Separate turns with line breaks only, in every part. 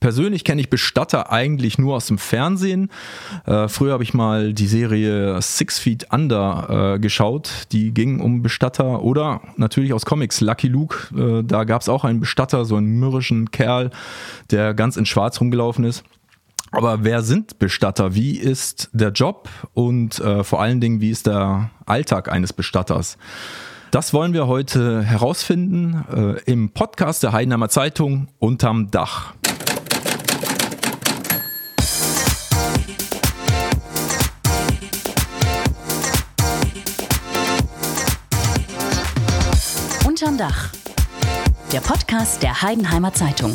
Persönlich kenne ich Bestatter eigentlich nur aus dem Fernsehen. Äh, früher habe ich mal die Serie Six Feet Under äh, geschaut. Die ging um Bestatter oder natürlich aus Comics Lucky Luke. Äh, da gab es auch einen Bestatter, so einen mürrischen Kerl, der ganz in Schwarz rumgelaufen ist. Aber wer sind Bestatter? Wie ist der Job und äh, vor allen Dingen, wie ist der Alltag eines Bestatters? Das wollen wir heute herausfinden äh, im Podcast der Heidenheimer Zeitung unterm Dach.
Dach. Der Podcast der Heidenheimer Zeitung.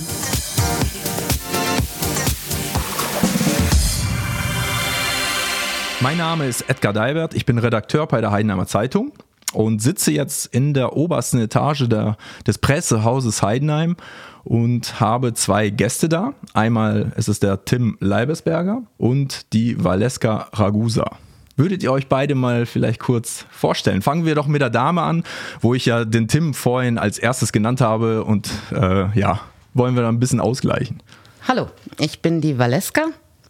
Mein Name ist Edgar Deibert, ich bin Redakteur bei der Heidenheimer Zeitung und sitze jetzt in der obersten Etage der, des Pressehauses Heidenheim und habe zwei Gäste da. Einmal ist es der Tim Leibesberger und die Valeska Ragusa. Würdet ihr euch beide mal vielleicht kurz vorstellen? Fangen wir doch mit der Dame an, wo ich ja den Tim vorhin als erstes genannt habe und äh, ja, wollen wir da ein bisschen ausgleichen.
Hallo, ich bin die Valeska,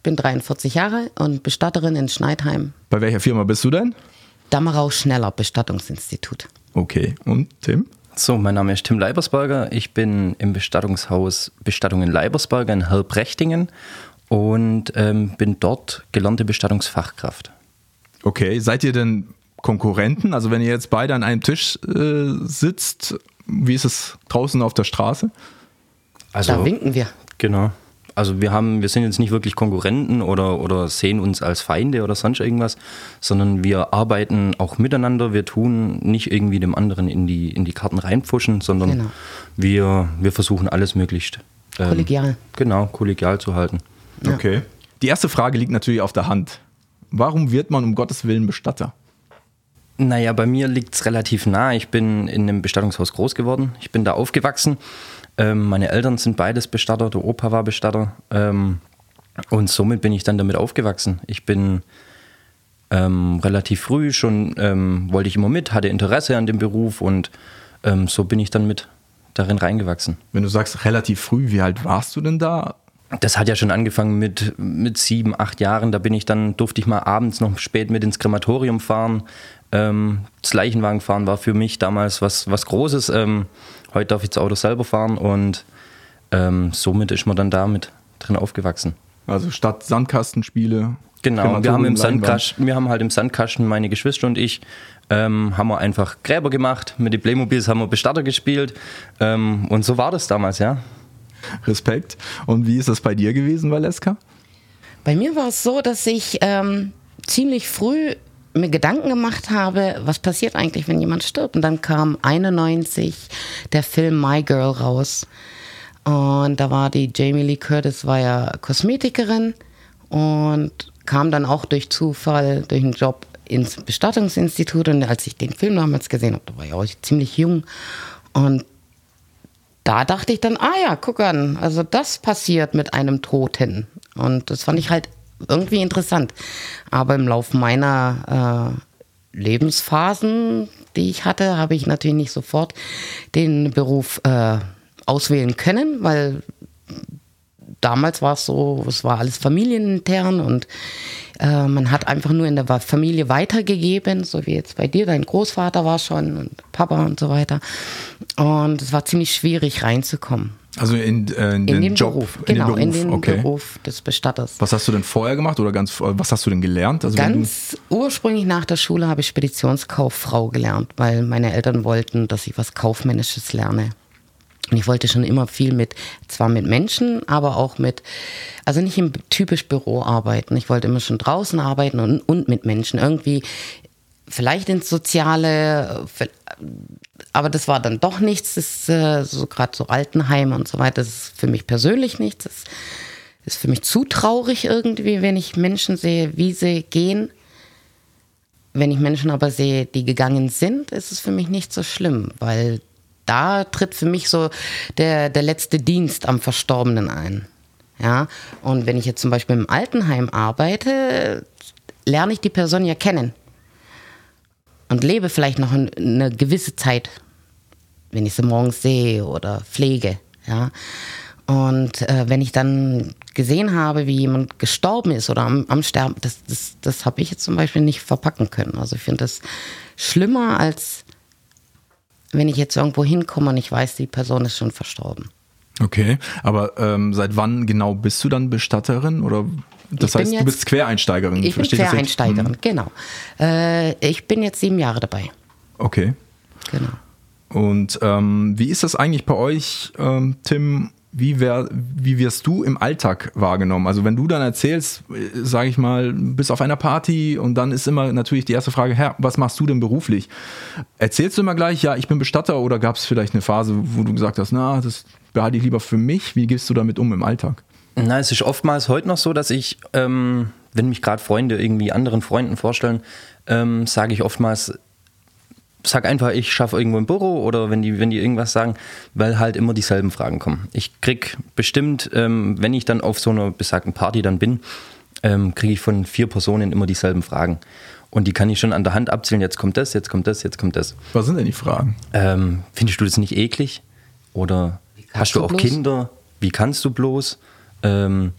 bin 43 Jahre und Bestatterin in Schneidheim.
Bei welcher Firma bist du denn?
Dammerau Schneller Bestattungsinstitut.
Okay, und Tim?
So, mein Name ist Tim Leibersberger. Ich bin im Bestattungshaus Bestattungen Leibersberger in Helbrechtingen und ähm, bin dort gelernte Bestattungsfachkraft.
Okay, seid ihr denn Konkurrenten? Also wenn ihr jetzt beide an einem Tisch äh, sitzt, wie ist es draußen auf der Straße?
Also,
da winken wir.
Genau. Also wir haben, wir sind jetzt nicht wirklich Konkurrenten oder, oder sehen uns als Feinde oder sonst irgendwas, sondern wir arbeiten auch miteinander. Wir tun nicht irgendwie dem anderen in die, in die Karten reinpfuschen, sondern genau. wir, wir versuchen alles möglichst
ähm, kollegial.
Genau, kollegial zu halten.
Ja. Okay. Die erste Frage liegt natürlich auf der Hand. Warum wird man um Gottes Willen Bestatter?
Naja, bei mir liegt es relativ nah. Ich bin in einem Bestattungshaus groß geworden. Ich bin da aufgewachsen. Ähm, meine Eltern sind beides Bestatter. Der Opa war Bestatter. Ähm, und somit bin ich dann damit aufgewachsen. Ich bin ähm, relativ früh schon, ähm, wollte ich immer mit, hatte Interesse an dem Beruf und ähm, so bin ich dann mit darin reingewachsen.
Wenn du sagst relativ früh, wie alt warst du denn da?
Das hat ja schon angefangen mit, mit sieben, acht Jahren. Da bin ich dann, durfte ich mal abends noch spät mit ins Krematorium fahren. Ähm, das Leichenwagen fahren war für mich damals was, was Großes. Ähm, heute darf ich das Auto selber fahren und ähm, somit ist man dann damit drin aufgewachsen.
Also statt Sandkastenspiele.
Genau, wir haben, im Sandkasten, wir haben halt im Sandkasten, meine Geschwister und ich, ähm, haben wir einfach Gräber gemacht. Mit den Playmobils haben wir Bestatter gespielt. Ähm, und so war das damals, ja.
Respekt. Und wie ist das bei dir gewesen, Valeska?
Bei mir war es so, dass ich ähm, ziemlich früh mir Gedanken gemacht habe, was passiert eigentlich, wenn jemand stirbt. Und dann kam 91 der Film My Girl raus. Und da war die Jamie Lee Curtis, war ja Kosmetikerin und kam dann auch durch Zufall, durch einen Job ins Bestattungsinstitut. Und als ich den Film damals gesehen habe, da war ich auch ziemlich jung. Und da dachte ich dann, ah ja, guck an, also das passiert mit einem Toten. Und das fand ich halt irgendwie interessant. Aber im Laufe meiner äh, Lebensphasen, die ich hatte, habe ich natürlich nicht sofort den Beruf äh, auswählen können, weil damals war es so, es war alles familienintern und äh, man hat einfach nur in der Familie weitergegeben, so wie jetzt bei dir, dein Großvater war schon und Papa und so weiter. Und es war ziemlich schwierig reinzukommen.
Also in, äh, in, in den, Job,
Beruf, in genau, den Beruf, in den okay. Beruf des Bestatters.
Was hast du denn vorher gemacht oder ganz, was hast du denn gelernt?
Also ganz ursprünglich nach der Schule habe ich Speditionskauffrau gelernt, weil meine Eltern wollten, dass ich was Kaufmännisches lerne. Ich wollte schon immer viel mit, zwar mit Menschen, aber auch mit, also nicht im typisch Büro arbeiten. Ich wollte immer schon draußen arbeiten und, und mit Menschen. Irgendwie vielleicht ins Soziale, aber das war dann doch nichts. Das äh, so gerade so Altenheime und so weiter, das ist für mich persönlich nichts. Das ist für mich zu traurig irgendwie, wenn ich Menschen sehe, wie sie gehen. Wenn ich Menschen aber sehe, die gegangen sind, ist es für mich nicht so schlimm, weil da tritt für mich so der, der letzte Dienst am Verstorbenen ein. Ja, und wenn ich jetzt zum Beispiel im Altenheim arbeite, lerne ich die Person ja kennen und lebe vielleicht noch eine gewisse Zeit, wenn ich sie morgens sehe oder pflege. Ja, Und äh, wenn ich dann gesehen habe, wie jemand gestorben ist oder am, am Sterben, das, das, das habe ich jetzt zum Beispiel nicht verpacken können. Also ich finde das schlimmer, als wenn ich jetzt irgendwo hinkomme und ich weiß, die Person ist schon verstorben.
Okay, aber ähm, seit wann genau bist du dann Bestatterin? Oder das
Ich bin
heißt, du
jetzt-
bist Quereinsteigerin.
Ich bin
verstehe das richtig?
Quereinsteigerin,
Hm,
genau. Äh, ich bin jetzt sieben Jahre dabei.
Okay.
Genau.
Und ähm, wie ist das eigentlich bei euch, ähm, Tim? Wie, wär, wie wirst du im Alltag wahrgenommen? Also wenn du dann erzählst, sage ich mal, bist auf einer Party und dann ist immer natürlich die erste Frage, Herr, was machst du denn beruflich? Erzählst du immer gleich, ja, ich bin Bestatter oder gab es vielleicht eine Phase, wo du gesagt hast, na, das behalte ich lieber für mich? Wie gehst du damit um im Alltag?
Na, es ist oftmals heute noch so, dass ich, ähm, wenn mich gerade Freunde irgendwie anderen Freunden vorstellen, ähm, sage ich oftmals, sag einfach, ich schaffe irgendwo ein Büro oder wenn die, wenn die irgendwas sagen, weil halt immer dieselben Fragen kommen. Ich krieg bestimmt, ähm, wenn ich dann auf so einer besagten Party dann bin, ähm, kriege ich von vier Personen immer dieselben Fragen. Und die kann ich schon an der Hand abzählen, jetzt kommt das, jetzt kommt das, jetzt kommt das.
Was sind denn die Fragen?
Ähm, findest du das nicht eklig? Oder hast du
du
auch
bloß?
Kinder? Wie kannst du bloß? Ähm,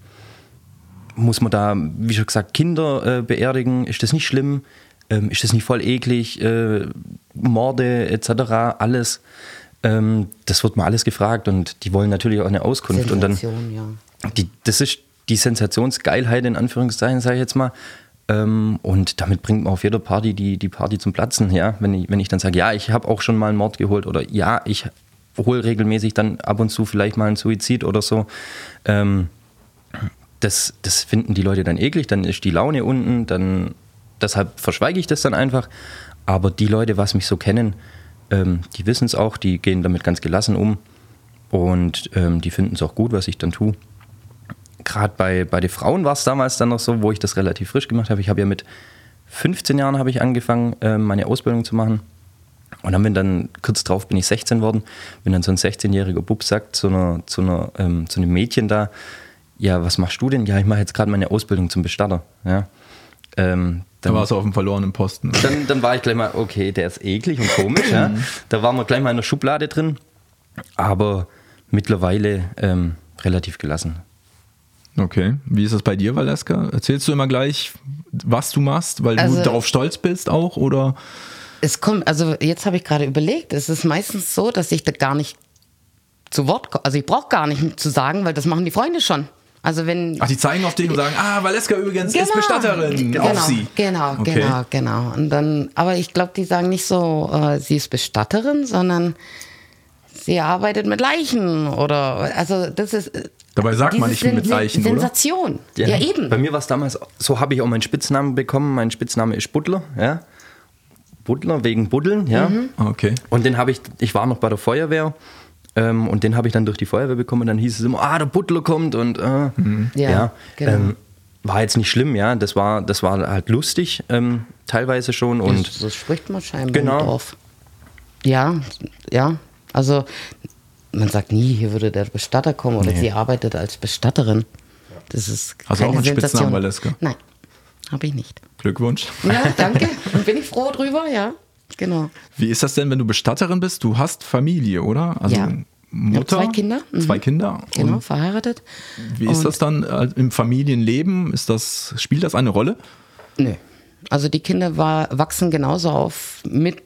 muss man da, wie schon gesagt, Kinder äh, beerdigen? Ist das nicht schlimm? Ähm, ist das nicht voll eklig? Äh, Morde etc., alles. Ähm, das wird mal alles gefragt und die wollen natürlich auch eine Auskunft. Und dann,
Sensation, ja.
die, das ist die Sensationsgeilheit in Anführungszeichen, sage ich jetzt mal. Ähm, und damit bringt man auf jeder Party die, die Party zum Platzen, ja. Wenn ich, wenn ich dann sage, ja, ich habe auch schon mal einen Mord geholt oder ja, ich hole regelmäßig dann ab und zu vielleicht mal einen Suizid oder so. Ähm, das, das finden die Leute dann eklig, dann ist die Laune unten, dann deshalb verschweige ich das dann einfach. Aber die Leute, was mich so kennen, ähm, die wissen es auch, die gehen damit ganz gelassen um und ähm, die finden es auch gut, was ich dann tue. Gerade bei, bei den Frauen war es damals dann noch so, wo ich das relativ frisch gemacht habe. Ich habe ja mit 15 Jahren habe ich angefangen, ähm, meine Ausbildung zu machen. Und dann bin dann, kurz drauf bin ich 16 worden, wenn dann so ein 16-jähriger Bub sagt zu, einer, zu, einer, ähm, zu einem Mädchen da, ja, was machst du denn? Ja, ich mache jetzt gerade meine Ausbildung zum Bestatter. Ja. Ähm, dann,
warst du auf dem verlorenen Posten.
dann, dann war ich gleich mal, okay, der ist eklig und komisch. ja. Da waren wir gleich mal in der Schublade drin. Aber mittlerweile ähm, relativ gelassen.
Okay. Wie ist das bei dir, Valeska? Erzählst du immer gleich, was du machst, weil
Also-
du darauf stolz bist auch? Oder?
Es kommt, also jetzt habe ich gerade überlegt, es ist meistens so, dass ich da gar nicht zu Wort komme. Also ich brauche gar nicht zu sagen, weil das machen die Freunde schon. Also wenn.
Ach, die zeigen auf dich und sagen, ah, Valeska übrigens ist Bestatterin.
Genau,
auf sie.
Genau,
Okay.
genau, genau. Und dann, aber ich glaube, die sagen nicht so, äh, sie ist Bestatterin, sondern sie arbeitet mit Leichen oder also das ist.
Dabei sagt man nicht mit
Sen-
Leichen, oder?
Sensation. Ja, eben.
Bei mir war es damals, so habe ich auch meinen Spitznamen bekommen. Mein Spitzname ist Buddler, ja. Buddler wegen Buddeln, ja.
Mhm.
Okay.
Und den habe ich, ich war noch bei der Feuerwehr ähm, und den habe ich dann durch die Feuerwehr bekommen und dann hieß es immer, ah, der Buddler kommt und äh,
Ja, genau.
ähm, war jetzt nicht schlimm, ja. Das war, das war halt lustig, ähm, teilweise schon. Und
so spricht man scheinbar
Genau.
im Dorf. Ja, ja. Also man sagt nie, hier würde der Bestatter kommen oder
Nee.
sie arbeitet als Bestatterin. Das ist
Hast du auch einen Spitznamen,
Sensation.
Valeska?
Nein, habe ich nicht.
Glückwunsch.
Ja, danke. Bin ich froh drüber, ja. Genau.
Wie ist das denn, wenn du Bestatterin bist? Du hast Familie, oder? Also
Ja.
Mutter?
Zwei Kinder. Mhm.
Zwei Kinder.
Genau,
Und
verheiratet.
wie ist
Und-
das dann äh, im Familienleben? Ist das, spielt das eine Rolle?
Nö. Also die Kinder war, wachsen genauso auf mit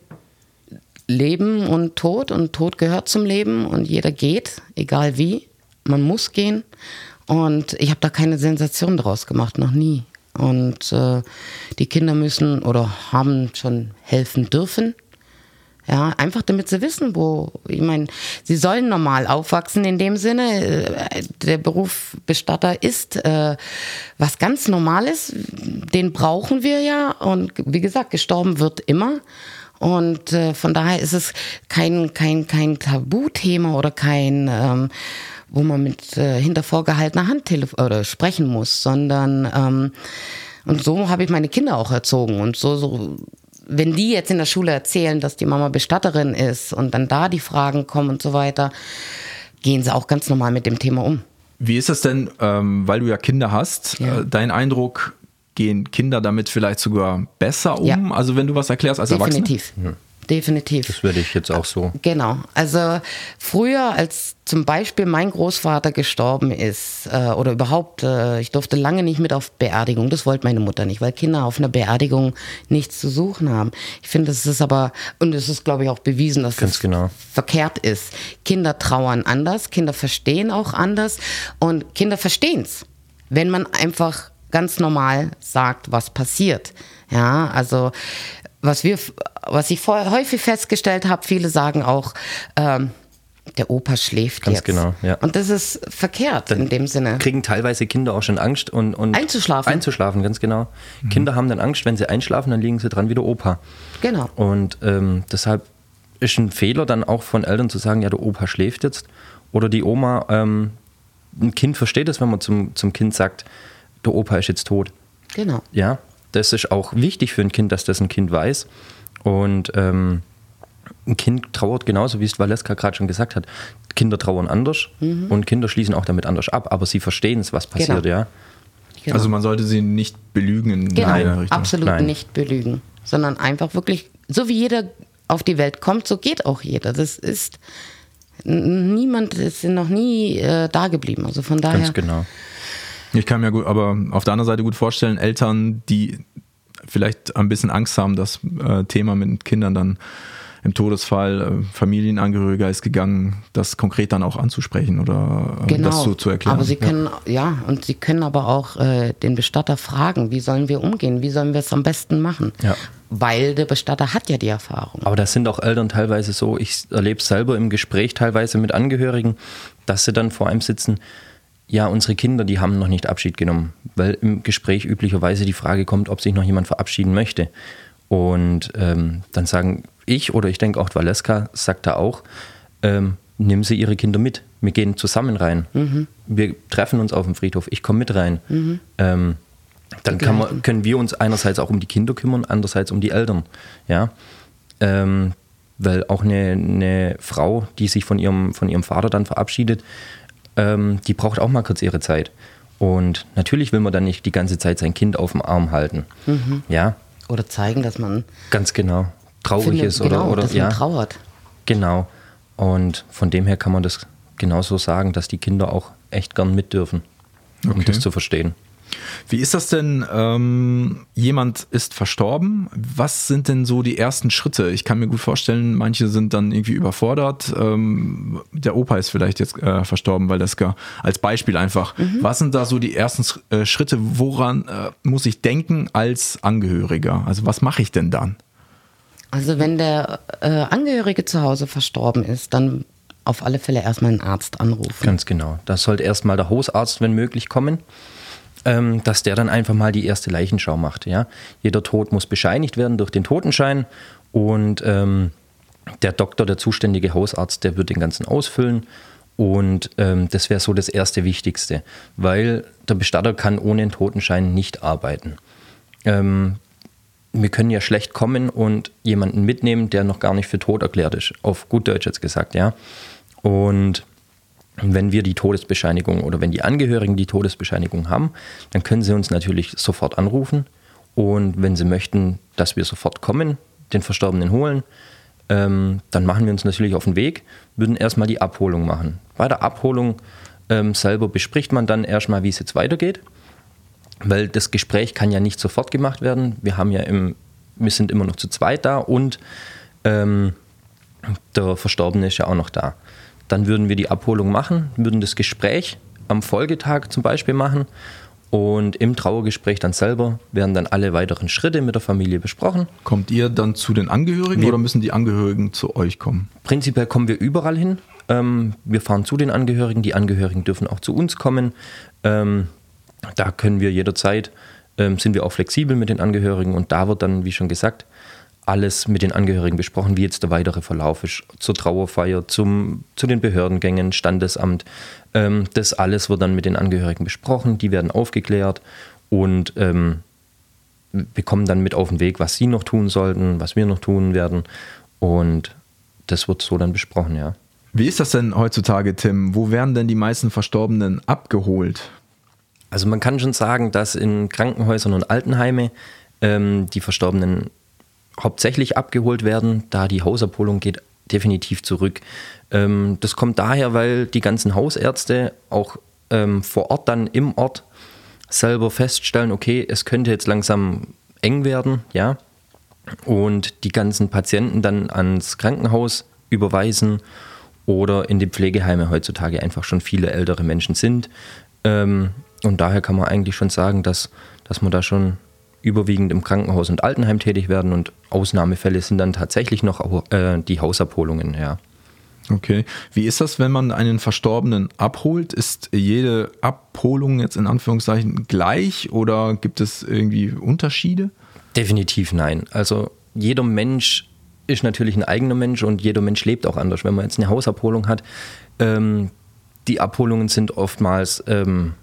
Leben und Tod und Tod gehört zum Leben und jeder geht, egal wie. Man muss gehen und ich habe da keine Sensation draus gemacht, noch nie. Und äh, die Kinder müssen oder haben schon helfen dürfen. Ja, einfach damit sie wissen, wo, ich meine, sie sollen normal aufwachsen in dem Sinne. Äh, Der Beruf Bestatter ist äh, was ganz Normales, den brauchen wir ja. Und wie gesagt, gestorben wird immer. Und äh, von daher ist es kein, kein, kein Tabuthema oder kein, ähm, wo man mit äh, hinter vorgehaltener Hand oder sprechen muss, sondern ähm, und so habe ich meine Kinder auch erzogen. Und so, so, wenn die jetzt in der Schule erzählen, dass die Mama Bestatterin ist und dann da die Fragen kommen und so weiter, gehen sie auch ganz normal mit dem Thema um.
Wie ist das denn, ähm, weil du ja Kinder hast,
Ja.
äh, dein Eindruck, gehen Kinder damit vielleicht sogar besser um?
Ja.
Also wenn du was erklärst als Erwachsene?
Definitiv. Definitiv.
Das würde ich jetzt auch so.
Genau. Also früher, als zum Beispiel mein Großvater gestorben ist äh, oder überhaupt, äh, ich durfte lange nicht mit auf Beerdigung. Das wollte meine Mutter nicht, weil Kinder auf einer Beerdigung nichts zu suchen haben. Ich finde, es ist aber, und es ist, glaube ich, auch bewiesen, dass
Ganz
es
genau.
verkehrt ist. Kinder trauern anders, Kinder verstehen auch anders und Kinder verstehen es, wenn man einfach ganz normal sagt, was passiert. Ja, also was wir, was ich vorher häufig festgestellt habe, viele sagen auch, ähm, der Opa schläft
Ganz
jetzt.
genau, ja.
Und das ist verkehrt in dem Sinne.
Kriegen teilweise Kinder auch schon Angst und, und
Einzuschlafen.
Einzuschlafen, ganz genau. Kinder haben dann Angst, wenn sie einschlafen, dann liegen sie dran wie der Opa.
Genau.
Und ähm, deshalb ist ein Fehler dann auch von Eltern zu sagen, ja, der Opa schläft jetzt. Oder die Oma, ähm, ein Kind versteht es, wenn man zum, zum Kind sagt, der Opa ist jetzt tot.
Genau.
Ja, das ist auch wichtig für ein Kind, dass das ein Kind weiß. Und ähm, ein Kind trauert genauso, wie es Valeska gerade schon gesagt hat. Kinder trauern anders und Kinder schließen auch damit anders ab, aber sie verstehen es, was passiert,
Genau.
ja.
genau.
Also man sollte sie nicht belügen in
Genau,
einer Richtung.
absolut
Nein.
nicht belügen, sondern einfach wirklich, so wie jeder auf die Welt kommt, so geht auch jeder. Das ist, niemand ist noch nie äh, da geblieben. Also von daher,
Ganz genau.
Ich kann mir gut, aber auf der anderen Seite gut vorstellen, Eltern, die vielleicht ein bisschen Angst haben, das äh, Thema mit Kindern dann im Todesfall, äh, Familienangehöriger ist gegangen, das konkret dann auch anzusprechen oder äh,
genau.
das so zu erklären.
Aber sie können, ja. und sie können aber auch äh, den Bestatter fragen, wie sollen wir umgehen, wie sollen wir es am besten machen?
Ja.
Weil der Bestatter hat ja die Erfahrung.
Aber das sind auch Eltern teilweise so, ich erlebe es selber im Gespräch teilweise mit Angehörigen, dass sie dann vor einem sitzen, ja, unsere Kinder, die haben noch nicht Abschied genommen, weil im Gespräch üblicherweise die Frage kommt, ob sich noch jemand verabschieden möchte. Und ähm, dann sagen ich oder ich denke auch Valeska sagt da auch, ähm, nehmen Sie Ihre Kinder mit. Wir gehen zusammen rein. Wir treffen uns auf dem Friedhof. Ich komme mit rein. Ähm, dann man, können wir uns einerseits auch um die Kinder kümmern, andererseits um die Eltern. Ja? Ähm, weil auch eine, eine Frau, die sich von ihrem, von ihrem Vater dann verabschiedet, ähm, die braucht auch mal kurz ihre Zeit. Und natürlich will man dann nicht die ganze Zeit sein Kind auf dem Arm halten. Ja,
Oder zeigen, dass man
ganz genau. Traurig
findet,
ist oder,
genau,
oder
dass
ja.
man trauert.
Genau. Und von dem her kann man das genauso sagen, dass die Kinder auch echt gern mit dürfen, um
Okay.
das zu verstehen.
Wie ist das denn? Ähm, jemand ist verstorben. Was sind denn so die ersten Schritte? Ich kann mir gut vorstellen, manche sind dann irgendwie überfordert. Ähm, der Opa ist vielleicht jetzt äh, verstorben, weil das gar als Beispiel einfach. Was sind da so die ersten äh, Schritte? Woran äh, muss ich denken als Angehöriger? Also was mache ich denn dann?
Also wenn der äh, Angehörige zu Hause verstorben ist, dann auf alle Fälle erstmal einen Arzt anrufen.
Ganz genau. Da sollte erstmal der Hausarzt, wenn möglich, kommen, ähm, dass der dann einfach mal die erste Leichenschau macht. Ja? Jeder Tod muss bescheinigt werden durch den Totenschein und ähm, der Doktor, der zuständige Hausarzt, der wird den ganzen ausfüllen. Und ähm, das wäre so das erste Wichtigste, weil der Bestatter kann ohne einen Totenschein nicht arbeiten. Ähm, wir können ja schlecht kommen und jemanden mitnehmen, der noch gar nicht für tot erklärt ist. Auf gut Deutsch jetzt gesagt, ja. Und wenn wir die Todesbescheinigung oder wenn die Angehörigen die Todesbescheinigung haben, dann können sie uns natürlich sofort anrufen. Und wenn sie möchten, dass wir sofort kommen, den Verstorbenen holen, ähm, dann machen wir uns natürlich auf den Weg, würden erstmal die Abholung machen. Bei der Abholung ähm, selber bespricht man dann erstmal, wie es jetzt weitergeht weil das Gespräch kann ja nicht sofort gemacht werden. Wir haben ja im, wir sind immer noch zu zweit da und ähm, der Verstorbene ist ja auch noch da. Dann würden wir die Abholung machen, würden das Gespräch am Folgetag zum Beispiel machen und im Trauergespräch dann selber werden dann alle weiteren Schritte mit der Familie besprochen.
Kommt ihr dann zu den Angehörigen
Wir-
oder müssen die Angehörigen zu euch kommen?
Prinzipiell kommen wir überall hin. Ähm, wir fahren zu den Angehörigen, die Angehörigen dürfen auch zu uns kommen. Ähm, da können wir jederzeit, ähm, sind wir auch flexibel mit den Angehörigen und da wird dann, wie schon gesagt, alles mit den Angehörigen besprochen, wie jetzt der weitere Verlauf ist, zur Trauerfeier, zum, zu den Behördengängen, Standesamt. Ähm, das alles wird dann mit den Angehörigen besprochen, die werden aufgeklärt und ähm, wir kommen dann mit auf den Weg, was sie noch tun sollten, was wir noch tun werden und das wird so dann besprochen, ja.
Wie ist das denn heutzutage, Tim? Wo werden denn die meisten Verstorbenen abgeholt?
Also man kann schon sagen, dass in Krankenhäusern und Altenheime ähm, die Verstorbenen hauptsächlich abgeholt werden, da die Hausabholung geht definitiv zurück. Ähm, das kommt daher, weil die ganzen Hausärzte auch ähm, vor Ort dann im Ort selber feststellen, okay, es könnte jetzt langsam eng werden, ja, und die ganzen Patienten dann ans Krankenhaus überweisen oder in die Pflegeheime heutzutage einfach schon viele ältere Menschen sind. Ähm, und daher kann man eigentlich schon sagen, dass, dass man da schon überwiegend im Krankenhaus und Altenheim tätig werden und Ausnahmefälle sind dann tatsächlich noch äh, die Hausabholungen, ja.
Okay. Wie ist das, wenn man einen Verstorbenen abholt? Ist jede Abholung jetzt in Anführungszeichen gleich oder gibt es irgendwie Unterschiede?
Definitiv nein. Also jeder Mensch ist natürlich ein eigener Mensch und jeder Mensch lebt auch anders. Wenn man jetzt eine Hausabholung hat, ähm, die Abholungen sind oftmals ähm,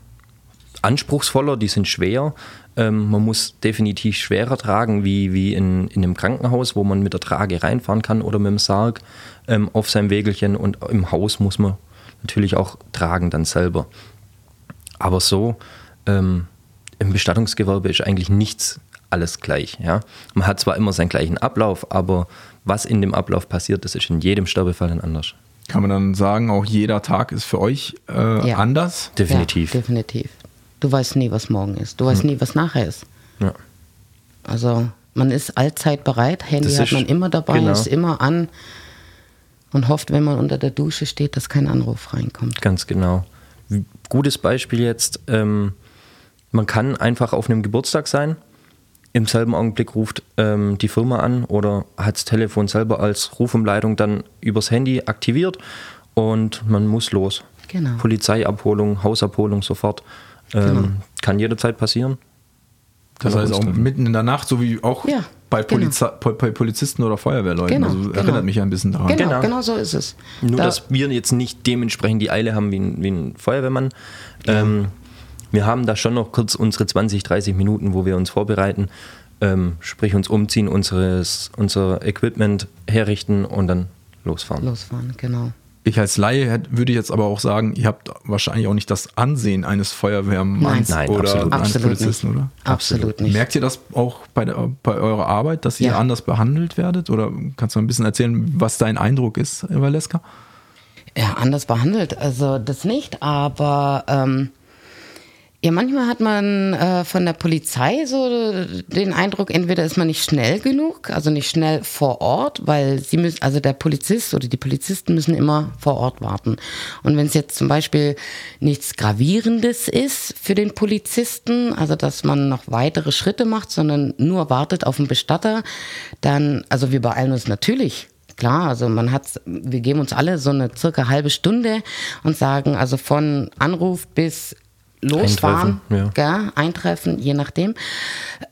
anspruchsvoller, die sind schwer. Ähm, man muss definitiv schwerer tragen wie, wie in, in einem Krankenhaus, wo man mit der Trage reinfahren kann oder mit dem Sarg ähm, auf seinem Wägelchen. Und im Haus muss man natürlich auch tragen dann selber. Aber so, ähm, im Bestattungsgewerbe ist eigentlich nichts alles gleich. Ja? Man hat zwar immer seinen gleichen Ablauf, aber was in dem Ablauf passiert, das ist in jedem Sterbefall dann anders.
Kann man dann sagen, auch jeder Tag ist für euch äh, ja. anders?
Definitiv.
Ja, definitiv. Du weißt nie, was morgen ist. Du weißt hm. nie, was nachher ist. Ja. Also man ist allzeit bereit. Handy hat man immer dabei, genau. ist immer an und hofft, wenn man unter der Dusche steht, dass kein Anruf reinkommt.
Ganz genau. Gutes Beispiel jetzt, ähm, man kann einfach auf einem Geburtstag sein im selben Augenblick ruft ähm, die Firma an oder hat das Telefon selber als Rufumleitung dann übers Handy aktiviert und man muss los. Genau. Polizeiabholung, Hausabholung sofort. Ähm, genau. Kann jederzeit passieren.
Das heißt auch mitten in der Nacht, so wie auch ja, bei, Poliza genau. bei Polizisten oder Feuerwehrleuten. Genau, also erinnert genau. mich ja ein bisschen daran.
Genau, genau, genau so ist es.
Nur, da dass wir jetzt nicht dementsprechend die Eile haben wie ein, wie ein Feuerwehrmann. Ja. Ähm, wir haben da schon noch kurz unsere 20, 30 Minuten, wo wir uns vorbereiten, ähm, sprich uns umziehen, unseres, unser Equipment herrichten und dann losfahren.
Losfahren, genau.
Ich als Laie würde jetzt aber auch sagen, ihr habt wahrscheinlich auch nicht das Ansehen eines Feuerwehrmanns
Nein.
oder
absolut.
eines
absolut
Polizisten,
nicht.
oder?
Absolut nicht.
Merkt ihr das auch bei, der, bei eurer Arbeit, dass ihr ja. anders behandelt werdet? Oder kannst du ein bisschen erzählen, was dein Eindruck ist, Valeska?
Ja, anders behandelt, also das nicht, aber ähm, ja, manchmal hat man äh, von der Polizei so den Eindruck, entweder ist man nicht schnell genug, also nicht schnell vor Ort, weil sie müssen, also der Polizist oder die Polizisten müssen immer vor Ort warten. Und wenn es jetzt zum Beispiel nichts Gravierendes ist für den Polizisten, also dass man noch weitere Schritte macht, sondern nur wartet auf den Bestatter, dann, also wir beeilen uns natürlich klar, also man hat, wir geben uns alle so eine circa halbe Stunde und sagen, also von Anruf bis losfahren, eintreffen, ja. Gell, eintreffen je nachdem.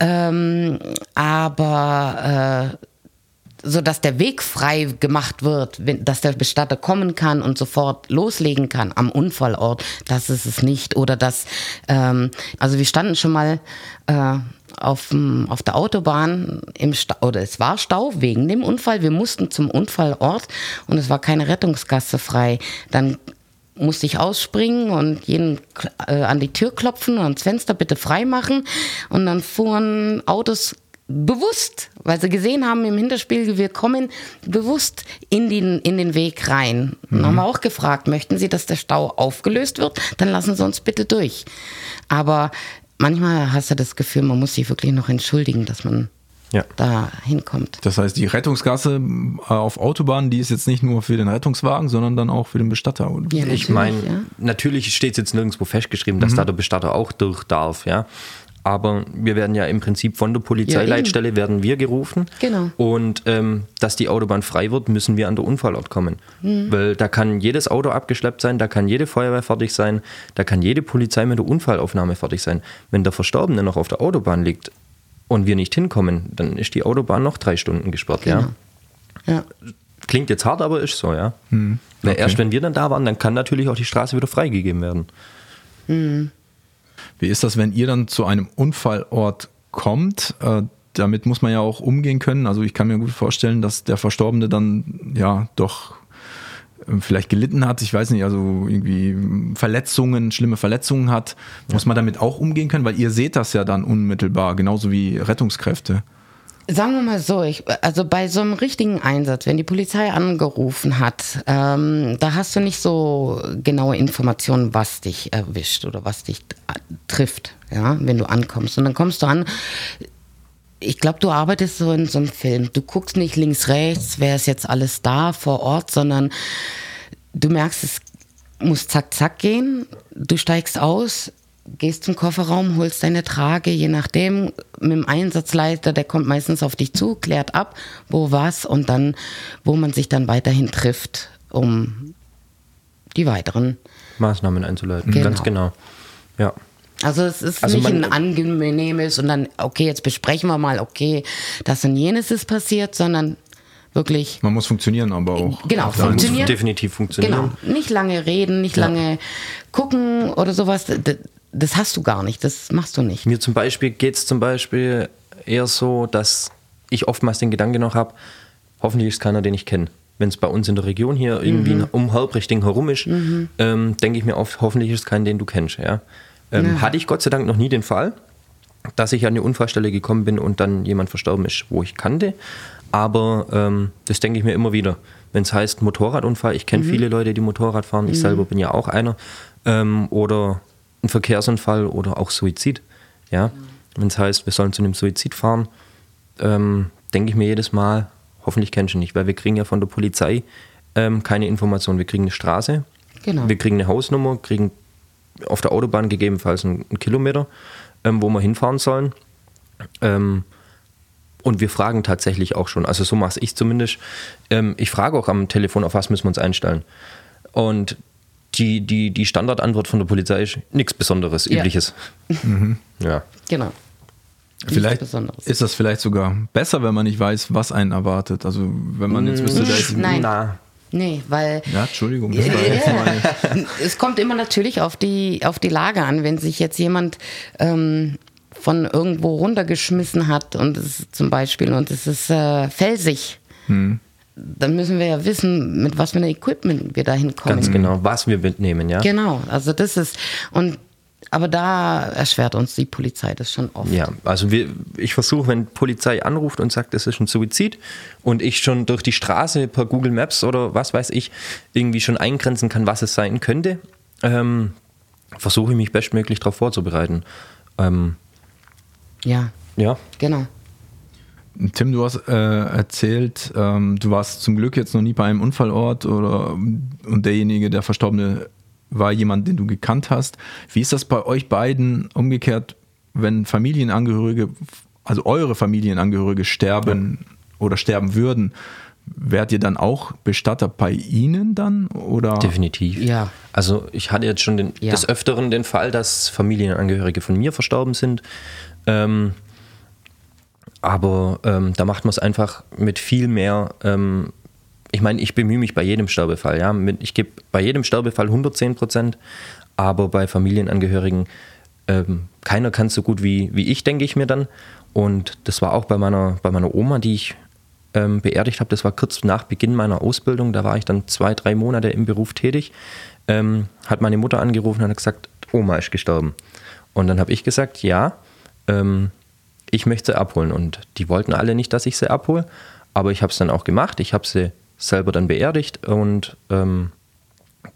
Ähm, aber äh, so dass der Weg frei gemacht wird, dass der Bestatter kommen kann und sofort loslegen kann am Unfallort, das ist es nicht. Oder dass, ähm, also wir standen schon mal äh, auf, auf der Autobahn im Stau, oder es war Stau wegen dem Unfall. Wir mussten zum Unfallort und es war keine Rettungsgasse frei. Dann musste ich ausspringen und jeden äh, an die Tür klopfen und das Fenster bitte frei machen. Und dann fuhren Autos bewusst, weil sie gesehen haben im Hinterspiegel, wir kommen bewusst in den, in den Weg rein. Mhm. Und haben wir auch gefragt, möchten Sie, dass der Stau aufgelöst wird? Dann lassen Sie uns bitte durch. Aber manchmal hast du das Gefühl, man muss sich wirklich noch entschuldigen, dass man ja. da hinkommt.
Das heißt, die Rettungsgasse äh, auf Autobahnen, die ist jetzt nicht nur für den Rettungswagen, sondern dann auch für den Bestatter.
Ja, ich meine, ja. natürlich steht es jetzt nirgendwo festgeschrieben, dass mhm. da der Bestatter auch durch darf, ja. Aber wir werden ja im Prinzip von der Polizeileitstelle ja, werden wir gerufen.
Genau.
Und ähm, dass die Autobahn frei wird, müssen wir an der Unfallort kommen. Mhm. Weil da kann jedes Auto abgeschleppt sein, da kann jede Feuerwehr fertig sein, da kann jede Polizei mit der Unfallaufnahme fertig sein. Wenn der Verstorbene noch auf der Autobahn liegt, und wir nicht hinkommen, dann ist die Autobahn noch drei Stunden gesperrt, genau. ja. ja. Klingt jetzt hart, aber ist so, ja. Hm. Okay. Erst wenn wir dann da waren, dann kann natürlich auch die Straße wieder freigegeben werden.
Hm. Wie ist das, wenn ihr dann zu einem Unfallort kommt? Äh, damit muss man ja auch umgehen können. Also ich kann mir gut vorstellen, dass der Verstorbene dann ja doch vielleicht gelitten hat, ich weiß nicht, also irgendwie Verletzungen, schlimme Verletzungen hat, muss man damit auch umgehen können, weil ihr seht das ja dann unmittelbar, genauso wie Rettungskräfte.
Sagen wir mal so, ich, also bei so einem richtigen Einsatz, wenn die Polizei angerufen hat, ähm, da hast du nicht so genaue Informationen, was dich erwischt oder was dich trifft, ja, wenn du ankommst. Und dann kommst du an, ich glaube, du arbeitest so in so einem Film. Du guckst nicht links, rechts, wer ist jetzt alles da vor Ort, sondern du merkst, es muss zack, zack gehen. Du steigst aus, gehst zum Kofferraum, holst deine Trage, je nachdem, mit dem Einsatzleiter, der kommt meistens auf dich zu, klärt ab, wo was und dann, wo man sich dann weiterhin trifft, um die weiteren
Maßnahmen einzuleiten.
Genau.
Ganz genau. Ja.
Also es ist
Also
nicht
man-
ein angenehmes und dann, okay, jetzt besprechen wir mal, okay, das und jenes ist passiert, sondern wirklich,
Man muss funktionieren, aber auch.
Genau,
anderen
funktionieren.
definitiv funktionieren.
genau, nicht lange reden, nicht lange gucken oder sowas, das hast du gar nicht, das machst du nicht.
Mir zum Beispiel geht es zum Beispiel eher so, dass ich oftmals den Gedanken noch habe, hoffentlich ist keiner, den ich kenne. Wenn es bei uns in der Region hier irgendwie
Mhm.
um Halbrichting herum ist, ähm, denke ich mir oft, hoffentlich ist es keiner, den du kennst. Ja? Ähm,
Ja.
Hatte ich Gott sei Dank noch nie den Fall, dass ich an eine Unfallstelle gekommen bin und dann jemand verstorben ist, wo ich kannte. Aber ähm, das denke ich mir immer wieder. Wenn es heißt Motorradunfall, ich kenne viele Leute, die Motorrad fahren, ich selber bin ja auch einer. Ähm, oder ein Verkehrsunfall oder auch Suizid. Ja? Wenn es heißt, wir sollen zu einem Suizid fahren, ähm, denke ich mir jedes Mal, hoffentlich kennst du ihn nicht, weil wir kriegen ja von der Polizei ähm, keine Informationen. Wir kriegen eine Straße,
Genau.
wir kriegen eine Hausnummer, kriegen auf der Autobahn gegebenenfalls einen, einen Kilometer, ähm, wo wir hinfahren sollen. Ähm, und wir fragen tatsächlich auch schon, also so mache ich zumindest. Ähm, ich frage auch am Telefon, auf was müssen wir uns einstellen. Und die, die, die Standardantwort von der Polizei ist nichts Besonderes,
Ja.
Übliches. Ja.
Genau.
Vielleicht
Nichts Besonderes.
ist das vielleicht sogar besser, wenn man nicht weiß, was einen erwartet. Also wenn man jetzt wüsste, da ist
Nein.
Na,
Nee, weil
Ja, Entschuldigung, das war jetzt meine.
es kommt immer natürlich auf die, auf die Lage an. Wenn sich jetzt jemand ähm, von irgendwo runtergeschmissen hat und es zum Beispiel und es ist äh, felsig,
Hm.
dann müssen wir ja wissen, mit was für einem Equipment wir da hinkommen.
ganz genau, was wir mitnehmen, ja.
Genau, also das ist und aber da erschwert uns die Polizei das schon oft.
Ja, also wir, ich versuche, wenn Polizei anruft und sagt, es ist ein Suizid und ich schon durch die Straße per Google Maps oder was weiß ich irgendwie schon eingrenzen kann, was es sein könnte, ähm, versuche ich mich bestmöglich darauf vorzubereiten. Ähm,
Ja,
ja,
genau.
Tim, du hast äh, erzählt, ähm, du warst zum Glück jetzt noch nie bei einem Unfallort oder und derjenige, der Verstorbene, war jemand, den du gekannt hast. Wie ist das bei euch beiden umgekehrt, wenn Familienangehörige, also eure Familienangehörige sterben oder sterben würden? Wärt ihr dann auch Bestatter bei ihnen dann? Oder?
definitiv.
Ja.
Also ich hatte jetzt schon den,
Ja.
des Öfteren den Fall, dass Familienangehörige von mir verstorben sind. Ähm, aber ähm, da macht man es einfach mit viel mehr. Ähm, ich meine, ich bemühe mich bei jedem Sterbefall. Ja? Ich gebe bei jedem Sterbefall 110 Prozent, aber bei Familienangehörigen ähm, keiner kann es so gut wie, wie ich, denke ich mir dann. Und das war auch bei meiner, bei meiner Oma, die ich ähm, beerdigt habe. Das war kurz nach Beginn meiner Ausbildung. Da war ich dann zwei, drei Monate im Beruf tätig. Ähm, hat meine Mutter angerufen und hat gesagt, Oma ist gestorben. Und dann habe ich gesagt, ja, ähm, ich möchte sie abholen. Und die wollten alle nicht, dass ich sie abhole. Aber ich habe es dann auch gemacht. Ich habe sie selber dann beerdigt und ähm,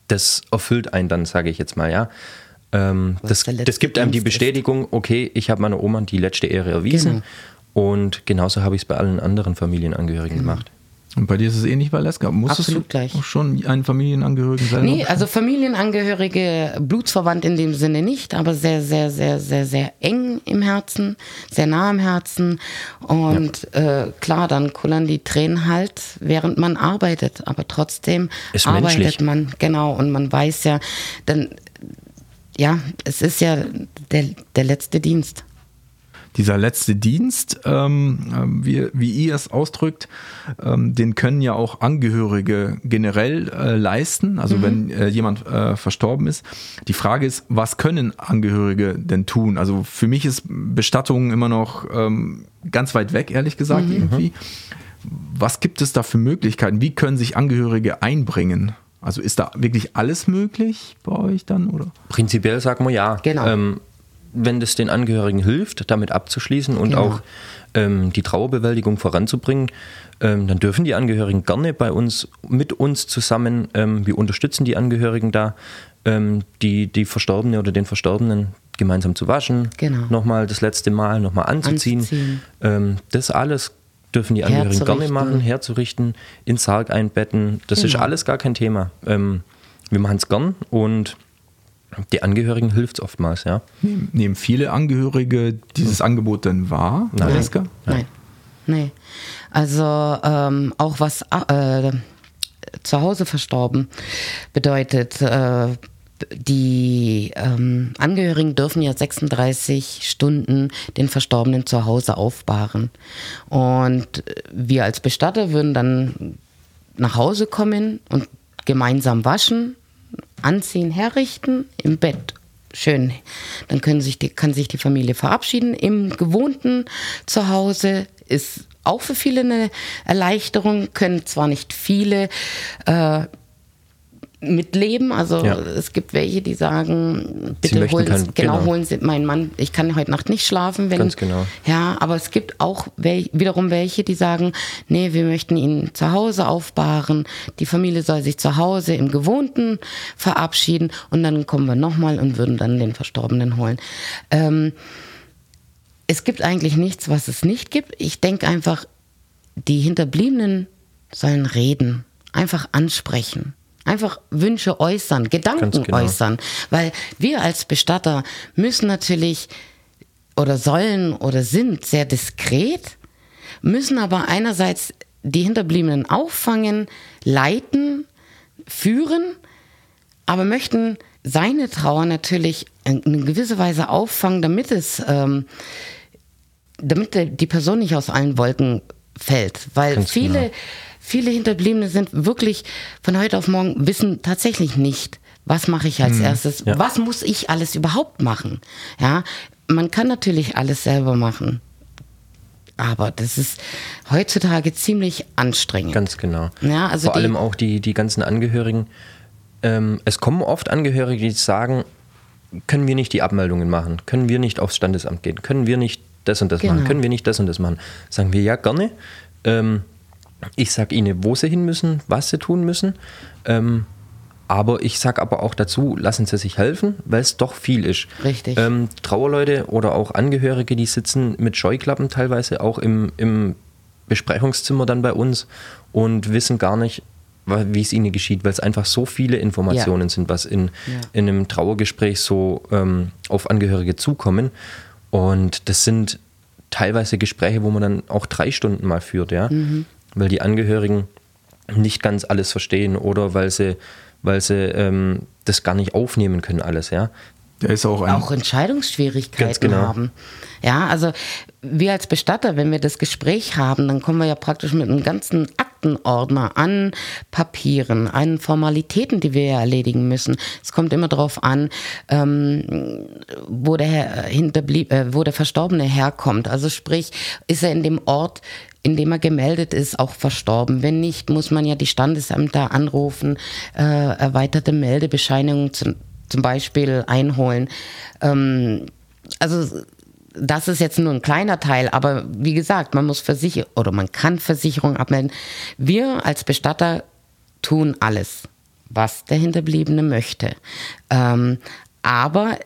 das erfüllt einen dann, sage ich jetzt mal, ja. Ähm, das, das gibt einem die. Bestätigung, okay, ich habe meiner Oma die letzte Ehre erwiesen. Und genauso habe ich es bei allen anderen Familienangehörigen gemacht.
Und bei dir ist es ähnlich, Valeska. Musstest
Absolut
du
gleich.
auch schon einen Familienangehörigen selber?
Nee, also Familienangehörige, blutsverwandt in dem Sinne nicht, aber sehr, sehr, sehr, sehr, sehr eng im Herzen, sehr nah im Herzen. Und äh, klar, dann kullern die Tränen halt, während man arbeitet. Aber trotzdem
Ist
arbeitet
menschlich.
man, genau. Und man weiß ja, dann, ja, es ist ja der, der letzte Dienst.
Dieser letzte Dienst, ähm, ähm, wie, wie ihr es ausdrückt, ähm, den können ja auch Angehörige generell äh, leisten, also wenn äh, jemand äh, verstorben ist. Die Frage ist, was können Angehörige denn tun? Also für mich ist Bestattung immer noch ähm, ganz weit weg, ehrlich gesagt, irgendwie. Was gibt es da für Möglichkeiten? Wie können sich Angehörige einbringen? Also ist da wirklich alles möglich bei euch dann, oder?
Prinzipiell sagen wir ja.
Genau.
Ähm, wenn das den Angehörigen hilft, damit abzuschließen und
Genau.
auch ähm, die Trauerbewältigung voranzubringen, ähm, dann dürfen die Angehörigen gerne bei uns, mit uns zusammen, ähm, wir unterstützen die Angehörigen da, ähm, die, die Verstorbene oder den Verstorbenen gemeinsam zu waschen,
Genau.
nochmal das letzte Mal nochmal anzuziehen.
Anzuziehen.
Ähm, das alles dürfen die Angehörigen gerne machen, herzurichten, in Sarg einbetten. Das ist
Genau.
alles gar kein Thema. Ähm, wir machen es gern und die Angehörigen hilft es oftmals, ja.
Nehmen, nehmen viele Angehörige dieses Angebot denn wahr,
Nein.
Valeska?
Nein. Nee. Also ähm, auch was äh, zu Hause verstorben bedeutet, äh, die ähm, Angehörigen dürfen ja 36 Stunden den Verstorbenen zu Hause aufbahren. Und wir als Bestatter würden dann nach Hause kommen und gemeinsam waschen, anziehen, herrichten, im Bett. Schön. Dann können sich die, kann sich die Familie verabschieden. Im gewohnten Zuhause ist auch für viele eine Erleichterung, können zwar nicht viele äh, mitleben. Also
Ja.
es gibt welche, die sagen, bitte holen Sie, genau,
genau.
holen Sie meinen Mann, ich kann heute Nacht nicht schlafen, wenn
Ganz genau.
ja, aber es gibt auch wel wiederum welche, die sagen, nee, wir möchten ihn zu Hause aufbahren, die Familie soll sich zu Hause im Gewohnten verabschieden und dann kommen wir nochmal und würden dann den Verstorbenen holen. Ähm, es gibt eigentlich nichts, was es nicht gibt. Ich denke einfach, die Hinterbliebenen sollen reden, einfach ansprechen. Einfach Wünsche äußern, Gedanken
genau.
äußern. Weil wir als Bestatter müssen natürlich oder sollen oder sind sehr diskret, müssen aber einerseits die Hinterbliebenen auffangen, leiten, führen, aber möchten seine Trauer natürlich in gewisser Weise auffangen, damit es, ähm, damit die Person nicht aus allen Wolken fällt. Weil
Ganz
viele,
genau.
Viele Hinterbliebene sind wirklich von heute auf morgen wissen tatsächlich nicht, was mache ich als erstes,
Ja.
was muss ich alles überhaupt machen. Ja, man kann natürlich alles selber machen. Aber das ist heutzutage ziemlich anstrengend.
Ganz genau.
Ja, also
Vor allem auch die, die ganzen Angehörigen. Ähm, es kommen oft Angehörige, die sagen, können wir nicht die Abmeldungen machen? Können wir nicht aufs Standesamt gehen? Können wir nicht das und das
Genau.
machen? Können wir nicht das und das machen? Sagen wir ja gerne. Ähm, ich sage ihnen, wo sie hin müssen, was sie tun müssen. Ähm, aber ich sage aber auch dazu, lassen sie sich helfen, weil es doch viel ist.
Richtig.
Ähm, Trauerleute oder auch Angehörige, die sitzen mit Scheuklappen teilweise auch im, im Besprechungszimmer dann bei uns und wissen gar nicht, wie es ihnen geschieht, weil es einfach so viele Informationen sind, was in,
Ja.
in einem Trauergespräch so ähm, auf Angehörige zukommen. Und das sind teilweise Gespräche, wo man dann auch drei Stunden mal führt, ja. Weil die Angehörigen nicht ganz alles verstehen oder weil sie, weil sie ähm, das gar nicht aufnehmen können, alles, ja.
Da ist auch ein.
auch Entscheidungsschwierigkeiten
genau.
haben. Ja, also wir als Bestatter, wenn wir das Gespräch haben, dann kommen wir ja praktisch mit einem ganzen Aktenordner an Papieren, an Formalitäten, die wir ja erledigen müssen. Es kommt immer darauf an, ähm, wo, der hinterblieb, äh, wo der Verstorbene herkommt. Also sprich, ist er in dem Ort, in dem er gemeldet ist, auch verstorben. Wenn nicht, muss man ja die Standesämter anrufen, äh, erweiterte Meldebescheinigung zu, zum Beispiel einholen. Ähm, also das ist jetzt nur ein kleiner Teil, aber wie gesagt, man muss Versicher oder man kann Versicherung abmelden. Wir als Bestatter tun alles, was der Hinterbliebene möchte. Ähm, aber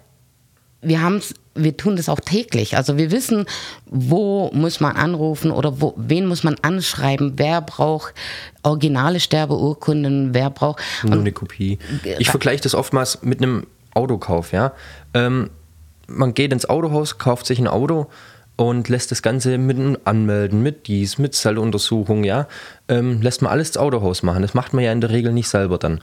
wir haben's, wir tun das auch täglich. Also wir wissen, wo muss man anrufen oder wo, wen muss man anschreiben, wer braucht originale Sterbeurkunden, wer braucht.
Nur eine Kopie. Ich vergleiche das oftmals mit einem Autokauf, ja. Ähm, man geht ins Autohaus, kauft sich ein Auto und lässt das Ganze mit Anmelden, mit dies, mit Zelluntersuchung, ja. Ähm, lässt man alles ins Autohaus machen. Das macht man ja in der Regel nicht selber dann.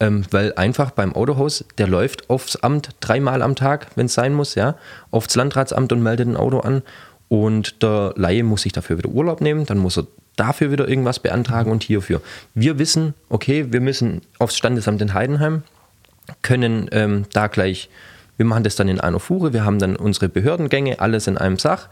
Ähm, weil einfach beim Autohaus, der läuft aufs Amt dreimal am Tag, wenn es sein muss, ja, aufs Landratsamt und meldet ein Auto an. Und der Laie muss sich dafür wieder Urlaub nehmen, dann muss er dafür wieder irgendwas beantragen und hierfür. Wir wissen, okay, wir müssen aufs Standesamt in Heidenheim, können ähm, da gleich, wir machen das dann in einer Fuhre, wir haben dann unsere Behördengänge, alles in einem Sach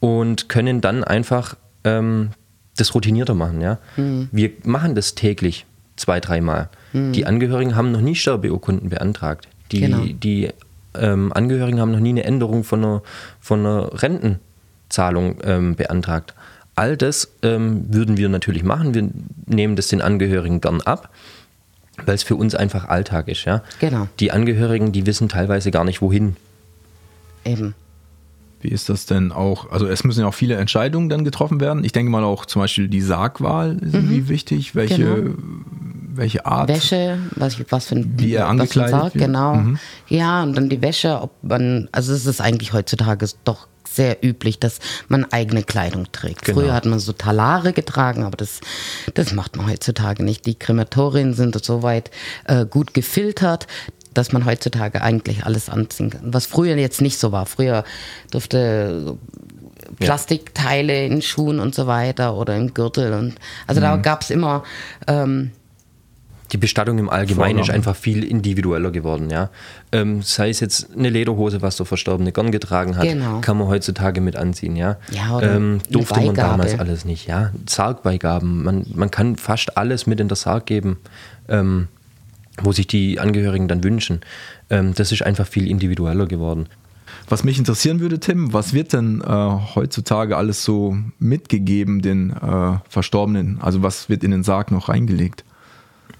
und können dann einfach ähm, das routinierter machen. Ja? Wir machen das täglich zwei, dreimal. Die Angehörigen haben noch nie Sterbeurkunden beantragt. Die,
Genau.
die ähm, Angehörigen haben noch nie eine Änderung von einer, von einer Rentenzahlung ähm, beantragt. All das ähm, würden wir natürlich machen. Wir nehmen das den Angehörigen gern ab, weil es für uns einfach Alltag ist. Ja?
Genau.
Die Angehörigen, die wissen teilweise gar nicht, wohin.
Eben.
Wie ist das denn auch? Also es müssen ja auch viele Entscheidungen dann getroffen werden. Ich denke mal auch zum Beispiel die Sargwahl ist irgendwie wichtig. Welche,
Genau.
welche Art?
Wäsche, was, was für ein,
Wie er
was für ein
angekleidet
Sarg,
wird.
genau.
Mhm.
Ja, und dann die Wäsche, ob man, also es ist eigentlich heutzutage doch sehr üblich, dass man eigene Kleidung trägt.
Genau.
Früher hat man so Talare getragen, aber das, das macht man heutzutage nicht. Die Krematorien sind soweit äh, gut gefiltert, dass man heutzutage eigentlich alles anziehen kann. Was früher jetzt nicht so war. Früher durfte Plastikteile in Schuhen und so weiter oder im Gürtel und also
Mhm.
da gab es immer ähm,
Die Bestattung im Allgemeinen ist einfach viel individueller geworden, ja. Ähm, sei es jetzt eine Lederhose, was der Verstorbene gern getragen hat,
Genau.
kann man heutzutage mit anziehen, ja.
Ja, oder
ähm, durfte man damals alles nicht, ja. Sargbeigaben, man, man kann fast alles mit in der Sarg geben, ähm, wo sich die Angehörigen dann wünschen. Ähm, das ist einfach viel individueller geworden.
Was mich interessieren würde, Tim, was wird denn äh, heutzutage alles so mitgegeben den äh, Verstorbenen? Also was wird in den Sarg noch reingelegt?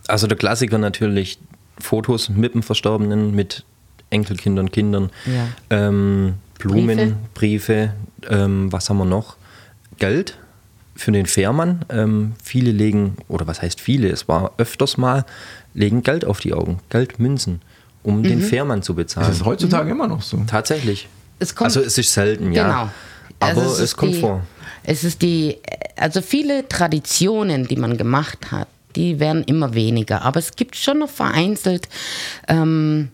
Also der Klassiker natürlich Fotos mit dem Verstorbenen, mit Enkelkindern, Kindern,
Ja.
ähm, Blumen, Briefe, ähm, was haben wir noch? Geld für den Fährmann. Ähm, viele legen, oder was heißt viele, es war öfters mal, legen Geld auf die Augen, Geldmünzen, um den Fährmann zu bezahlen.
Das ist heutzutage immer noch so.
Tatsächlich.
Es kommt-
also es ist selten, ja.
Genau.
Aber
Also
es,
ist
kommt
die,
vor.
Es ist die, also viele Traditionen, die man gemacht hat, die werden immer weniger. Aber es gibt schon noch vereinzelt ähm,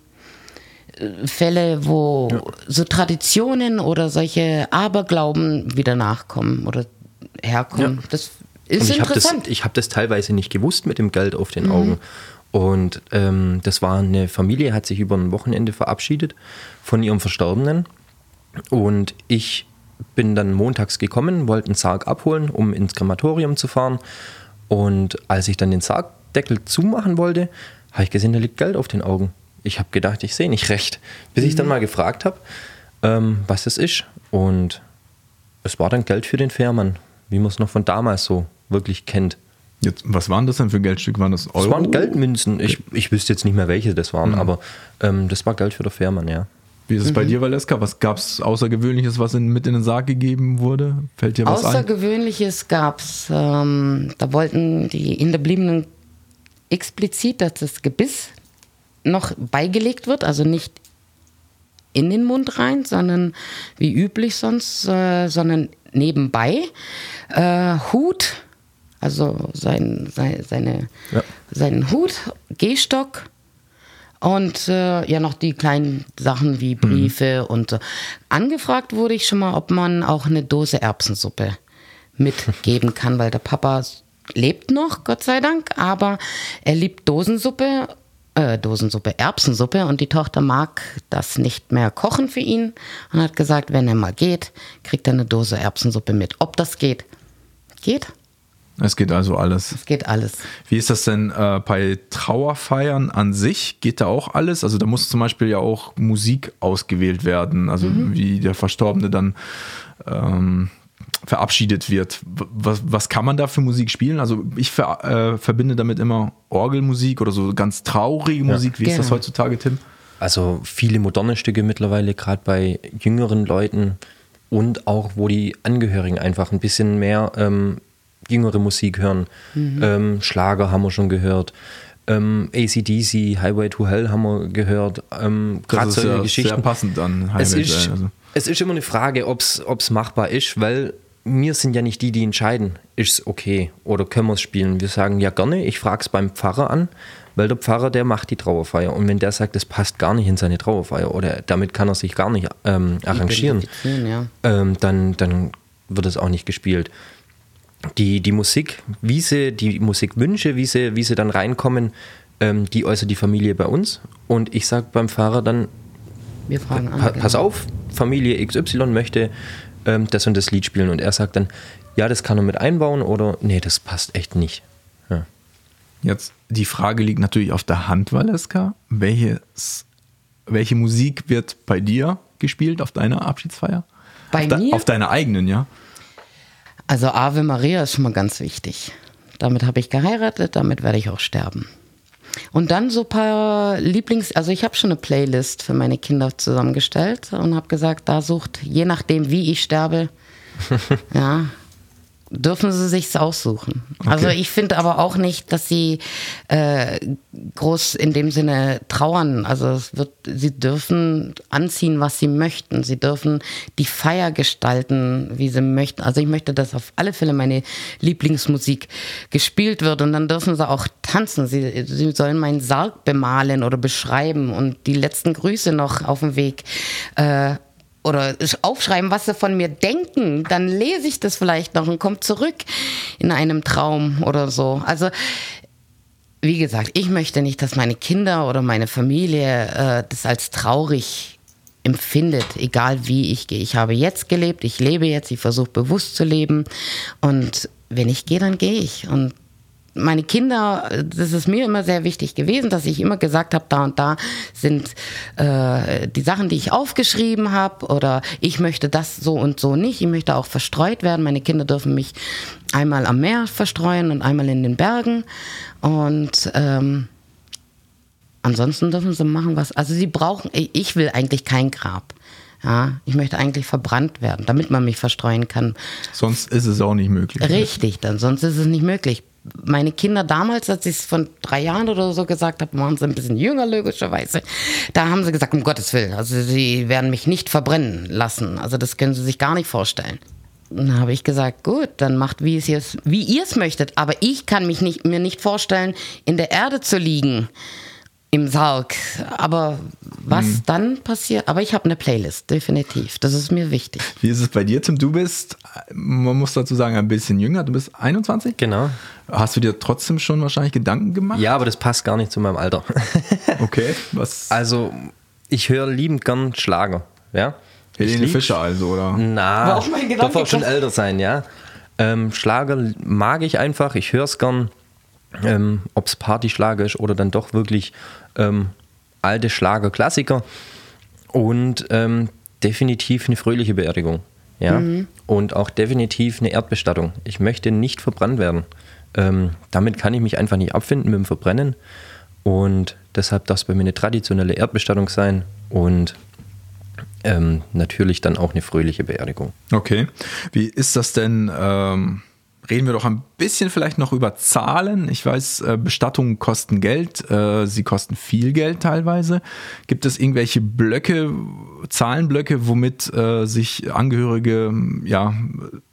Fälle, wo so Traditionen oder solche Aberglauben wieder nachkommen oder herkommen.
Ja.
Das ist
ich habe das,
interessant.
ich hab das teilweise nicht gewusst mit dem Geld auf den Augen. Und ähm, das war eine Familie, hat sich über ein Wochenende verabschiedet von ihrem Verstorbenen. Und ich bin dann montags gekommen, wollte einen Sarg abholen, um ins Krematorium zu fahren. Und als ich dann den Sargdeckel zumachen wollte, habe ich gesehen, da liegt Geld auf den Augen. Ich habe gedacht, ich sehe nicht recht. Bis ich dann mal gefragt habe, ähm, was das ist. Und es war dann Geld für den Fährmann, wie man es noch von damals so wirklich kennt.
Jetzt, was waren das denn für Geldstücke? Waren das Euro?
Es waren Geldmünzen. Ich, ich wüsste jetzt nicht mehr, welche das waren, aber ähm, das war Geld für den Fährmann, ja.
Wie ist es bei dir, Valeska? Was gab es Außergewöhnliches, was in, mit in den Sarg gegeben wurde? Fällt dir was ein?
Außergewöhnliches gab es. Ähm, da wollten die Hinterbliebenen explizit, dass das Gebiss noch beigelegt wird, also nicht in den Mund rein, sondern wie üblich sonst, äh, sondern nebenbei. Äh, Hut, also sein, sein, seine,
Ja.
seinen Hut, Gehstock und äh, ja noch die kleinen Sachen wie Briefe und so. Angefragt wurde ich schon mal, ob man auch eine Dose Erbsensuppe mitgeben kann, weil der Papa lebt noch, Gott sei Dank, aber er liebt Dosensuppe, äh, Dosensuppe, Erbsensuppe und die Tochter mag das nicht mehr kochen für ihn und hat gesagt, wenn er mal geht, kriegt er eine Dose Erbsensuppe mit. Ob das geht? Geht?
Es geht also alles.
Es geht alles.
Wie ist das denn äh, bei Trauerfeiern an sich? Geht da auch alles? Also da muss zum Beispiel ja auch Musik ausgewählt werden, also
Mhm.
wie der Verstorbene dann ähm, verabschiedet wird. Was, was kann man da für Musik spielen? Also ich ver, äh, verbinde damit immer Orgelmusik oder so ganz traurige Musik. Wie ist das
Genau.
heutzutage, Tim?
Also viele moderne Stücke mittlerweile, gerade bei jüngeren Leuten und auch, wo die Angehörigen einfach ein bisschen mehr ähm, jüngere Musik hören. Ähm, Schlager haben wir schon gehört. Ähm, ACDC, Highway to Hell haben wir gehört. Ähm, Gerade
Das ist
solche
ja
Geschichten.
sehr passend an
Es
Highway
ist,
Trail, also.
es ist immer eine Frage, ob es machbar ist, weil wir sind ja nicht die, die entscheiden, ist es okay oder können wir es spielen. Wir sagen ja gerne, ich frage es beim Pfarrer an, weil der Pfarrer, der macht die Trauerfeier. Und wenn der sagt, das passt gar nicht in seine Trauerfeier oder damit kann er sich gar nicht ähm, arrangieren,
ja.
ähm, dann, dann wird es auch nicht gespielt. Die, die Musik, wie sie, die Musikwünsche, wie sie, wie sie dann reinkommen, ähm, die äußert die Familie bei uns. Und ich sage beim Fahrer dann,
Wir fragen an.
pa
genau.
pass auf, Familie XY möchte ähm, das und das Lied spielen. Und er sagt dann, ja, das kann er mit einbauen oder nee, das passt echt nicht. Ja.
Jetzt, die Frage liegt natürlich auf der Hand, Valeska. Welches welche Musik wird bei dir gespielt auf deiner Abschiedsfeier?
Bei
auf de-
mir?
Auf deiner eigenen, ja?
Also Ave Maria ist schon mal ganz wichtig. Damit habe ich geheiratet, damit werde ich auch sterben. Und dann so ein paar Lieblings-, also ich habe schon eine Playlist für meine Kinder zusammengestellt und habe gesagt, da sucht, je nachdem wie ich sterbe, ja, dürfen sie sich's aussuchen. Also ich finde aber auch nicht, dass sie äh, groß in dem Sinne trauern. Also es wird, sie dürfen anziehen, was sie möchten. Sie dürfen die Feier gestalten, wie sie möchten. Also ich möchte, dass auf alle Fälle meine Lieblingsmusik gespielt wird und dann dürfen sie auch tanzen. Sie, sie sollen meinen Sarg bemalen oder beschreiben und die letzten Grüße noch auf dem Weg. Äh, oder aufschreiben, was sie von mir denken, dann lese ich das vielleicht noch und komme zurück in einem Traum oder so. Also wie gesagt, ich möchte nicht, dass meine Kinder oder meine Familie äh, das als traurig empfindet, egal wie ich gehe. Ich habe jetzt gelebt, ich lebe jetzt, ich versuche bewusst zu leben und wenn ich gehe, dann gehe ich. Und meine Kinder, das ist mir immer sehr wichtig gewesen, dass ich immer gesagt habe, da und da sind äh, die Sachen, die ich aufgeschrieben habe oder ich möchte das so und so nicht. Ich möchte auch verstreut werden. Meine Kinder dürfen mich einmal am Meer verstreuen und einmal in den Bergen. Und ähm, ansonsten dürfen sie machen, was. Also sie brauchen, ich will eigentlich kein Grab. Ja, ich möchte eigentlich verbrannt werden, damit man mich verstreuen kann.
Sonst ist es auch nicht möglich.
Richtig, dann sonst ist es nicht möglich. Meine Kinder damals, als ich es von drei Jahren oder so gesagt habe, waren sie ein bisschen jünger, logischerweise. Da haben sie gesagt, um Gottes Willen, also sie werden mich nicht verbrennen lassen. Also das können sie sich gar nicht vorstellen. Dann habe ich gesagt, gut, dann macht, wie, es wie ihr es möchtet. Aber ich kann mich nicht, mir nicht vorstellen, in der Erde zu liegen, im Sarg. Aber was dann passiert, aber ich habe eine Playlist, definitiv. Das ist mir wichtig.
Wie ist es bei dir, Tim? Du bist, man muss dazu sagen, ein bisschen jünger. Du bist 21?
Genau.
Hast du dir trotzdem schon wahrscheinlich Gedanken gemacht?
Ja, aber das passt gar nicht zu meinem Alter.
Okay. Was?
Also, ich höre liebend gern Schlager. Ja? Ich
Helene Fischer also, oder?
Na,
War auch mein Gedanke
darf auch schon älter sein, ja. Ähm, Schlager mag ich einfach, ich höre es gern. Ähm, Ob es Partyschlager ist oder dann doch wirklich ähm, alte Schlager, Klassiker. Und ähm, definitiv eine fröhliche Beerdigung. Ja?
Mhm.
Und auch definitiv eine Erdbestattung. Ich möchte nicht verbrannt werden. Ähm, damit kann ich mich einfach nicht abfinden mit dem Verbrennen. Und deshalb darf es bei mir eine traditionelle Erdbestattung sein und ähm, natürlich dann auch eine fröhliche Beerdigung.
Okay. Wie ist das denn? Ähm, reden wir doch ein bisschen vielleicht noch über Zahlen. Ich weiß, äh, Bestattungen kosten Geld. Äh, sie kosten viel Geld teilweise. Gibt es irgendwelche Blöcke, Zahlenblöcke, womit äh, sich Angehörige, ja,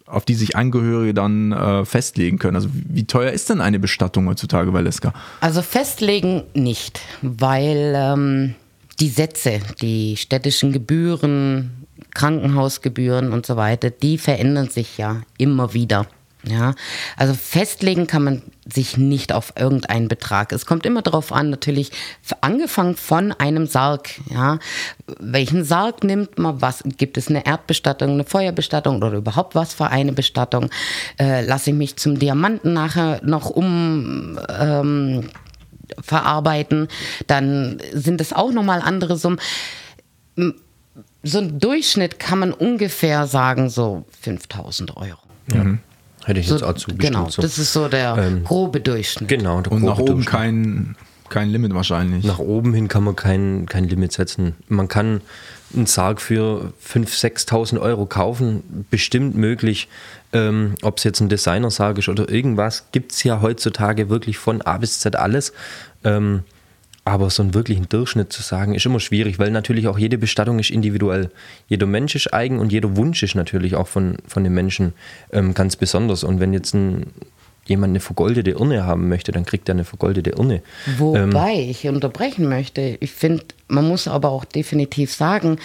auf die sich Angehörige dann festlegen können? Also wie teuer ist denn eine Bestattung heutzutage, Valeska?
Also festlegen nicht, weil ähm, die Sätze, die städtischen Gebühren, Krankenhausgebühren und so weiter, die verändern sich ja immer wieder. Ja, also festlegen kann man sich nicht auf irgendeinen Betrag. Es kommt immer darauf an, natürlich angefangen von einem Sarg. Ja, welchen Sarg nimmt man? Was gibt es eine Erdbestattung, eine Feuerbestattung oder überhaupt was für eine Bestattung? Äh, Lasse ich mich zum Diamanten nachher noch um ähm, verarbeiten, dann sind es auch nochmal andere Summen. So ein Durchschnitt kann man ungefähr sagen, so 5000 Euro.
Hätte ich
So,
jetzt auch zugestimmt.
genau,
so.
das ist so der
Ähm,
grobe Durchschnitt.
Genau, der
Und nach oben kein, kein Limit wahrscheinlich.
Nach oben hin kann man kein, kein Limit setzen. Man kann einen Sarg für 5.000, 6.000 Euro kaufen, bestimmt möglich. Ähm, Ob es jetzt ein Designer-Sarg ist oder irgendwas, gibt es ja heutzutage wirklich von A bis Z alles. Ähm, aber so einen wirklichen Durchschnitt zu sagen, ist immer schwierig, weil natürlich auch jede Bestattung ist individuell. Jeder Mensch ist eigen und jeder Wunsch ist natürlich auch von, von den Menschen ähm, ganz besonders. Und wenn jetzt ein, jemand eine vergoldete Urne haben möchte, dann kriegt er eine vergoldete Urne.
Wobei ich unterbrechen möchte, ich finde, man muss aber auch definitiv sagen,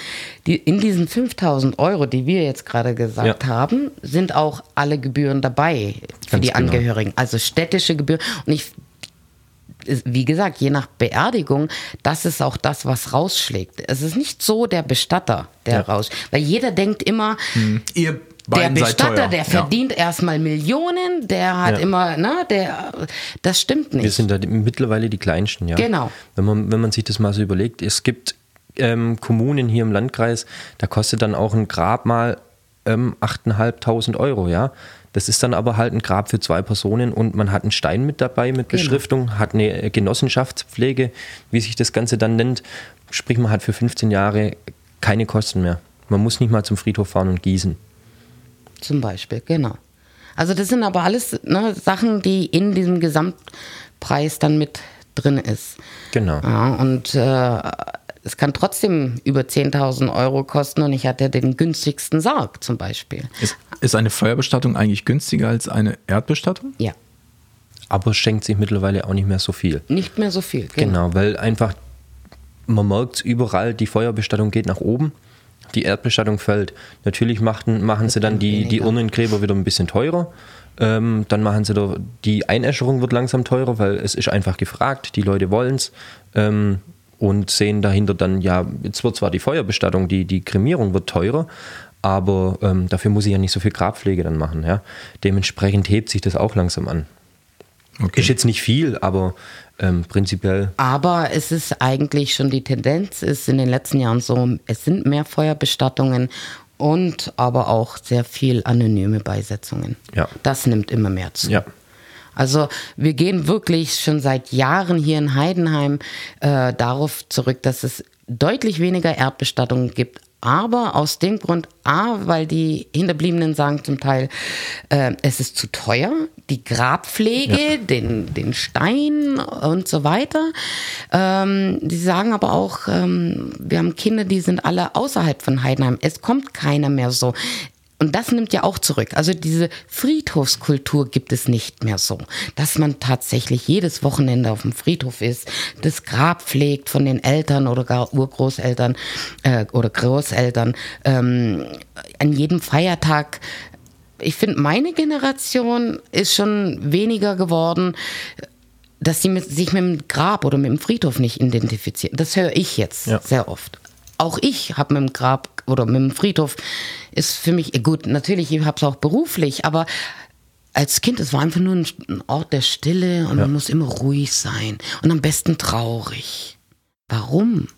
die, in diesen 5000 Euro, die wir jetzt gerade gesagt
Ja.
haben, sind auch alle Gebühren dabei für
Ganz
die
genau.
Angehörigen. Also städtische Gebühren. Und ich, wie gesagt, je nach Beerdigung, das ist auch das, was rausschlägt. Es ist nicht so der Bestatter, der
Ja.
raus, weil jeder denkt immer,
Ihr
der Bestatter, der
Ja.
verdient erstmal Millionen, der hat
Ja.
immer, ne, der, das stimmt nicht.
Wir sind da mittlerweile die Kleinsten, ja.
Genau.
Wenn man, wenn man sich das mal so überlegt, es gibt ähm, Kommunen hier im Landkreis, da kostet dann auch ein Grab mal ähm, 8.500 Euro, ja. Das ist dann aber halt ein Grab für zwei Personen und man hat einen Stein mit dabei mit
Genau.
Beschriftung, hat eine Genossenschaftspflege, wie sich das Ganze dann nennt. Sprich, man hat für 15 Jahre keine Kosten mehr. Man muss nicht mal zum Friedhof fahren und gießen.
Zum Beispiel, genau. Also das sind aber alles ne, Sachen, die in diesem Gesamtpreis dann mit drin ist.
Genau.
Ja, und äh, es kann trotzdem über 10.000 Euro kosten und ich hatte den günstigsten Sarg zum Beispiel.
Ist, ist eine Feuerbestattung eigentlich günstiger als eine Erdbestattung?
Ja,
Aber es schenkt sich mittlerweile auch nicht mehr so viel.
nicht mehr so viel.
Genau, weil einfach, man merkt überall, die Feuerbestattung geht nach oben, die Erdbestattung fällt. Natürlich machten, machen sie dann die, die. Urnengräber wieder ein bisschen teurer. Ähm, dann machen sie da, die Einäscherung wird langsam teurer, weil es ist einfach gefragt, die Leute wollen es. Ähm, und sehen dahinter dann, ja, jetzt wird zwar die Feuerbestattung, die, die Kremierung wird teurer, aber ähm, dafür muss ich ja nicht so viel Grabpflege dann machen. Ja? Dementsprechend hebt sich das auch langsam an.
Okay.
Ist jetzt nicht viel, aber ähm, prinzipiell
Aber es ist eigentlich schon die Tendenz, ist in den letzten Jahren so, es sind mehr Feuerbestattungen und aber auch sehr viel anonyme Beisetzungen.
Ja.
Das nimmt immer mehr zu.
Ja.
Also wir gehen wirklich schon seit Jahren hier in Heidenheim äh, darauf zurück, dass es deutlich weniger Erdbestattungen gibt. Aber aus dem Grund, A, weil die Hinterbliebenen sagen zum Teil, äh, es ist zu teuer, die Grabpflege, den, den Stein und so weiter. Ähm, die sagen aber auch, ähm, wir haben Kinder, die sind alle außerhalb von Heidenheim. Es kommt keiner mehr so. Und das nimmt ja auch zurück. Also diese Friedhofskultur gibt es nicht mehr so, dass man tatsächlich jedes Wochenende auf dem Friedhof ist, das Grab pflegt von den Eltern oder gar Urgroßeltern äh, oder Großeltern, ähm, an jedem Feiertag. Ich finde, meine Generation ist schon weniger geworden, dass sie mit, sich mit dem Grab oder mit dem Friedhof nicht identifizieren. Das höre ich jetzt
Ja.
sehr oft. Auch ich habe mit dem Grab oder mit dem Friedhof ist für mich gut. Natürlich, ich habe es auch beruflich, aber als Kind, es war einfach nur ein Ort der Stille und man muss immer ruhig sein und am besten traurig. Warum?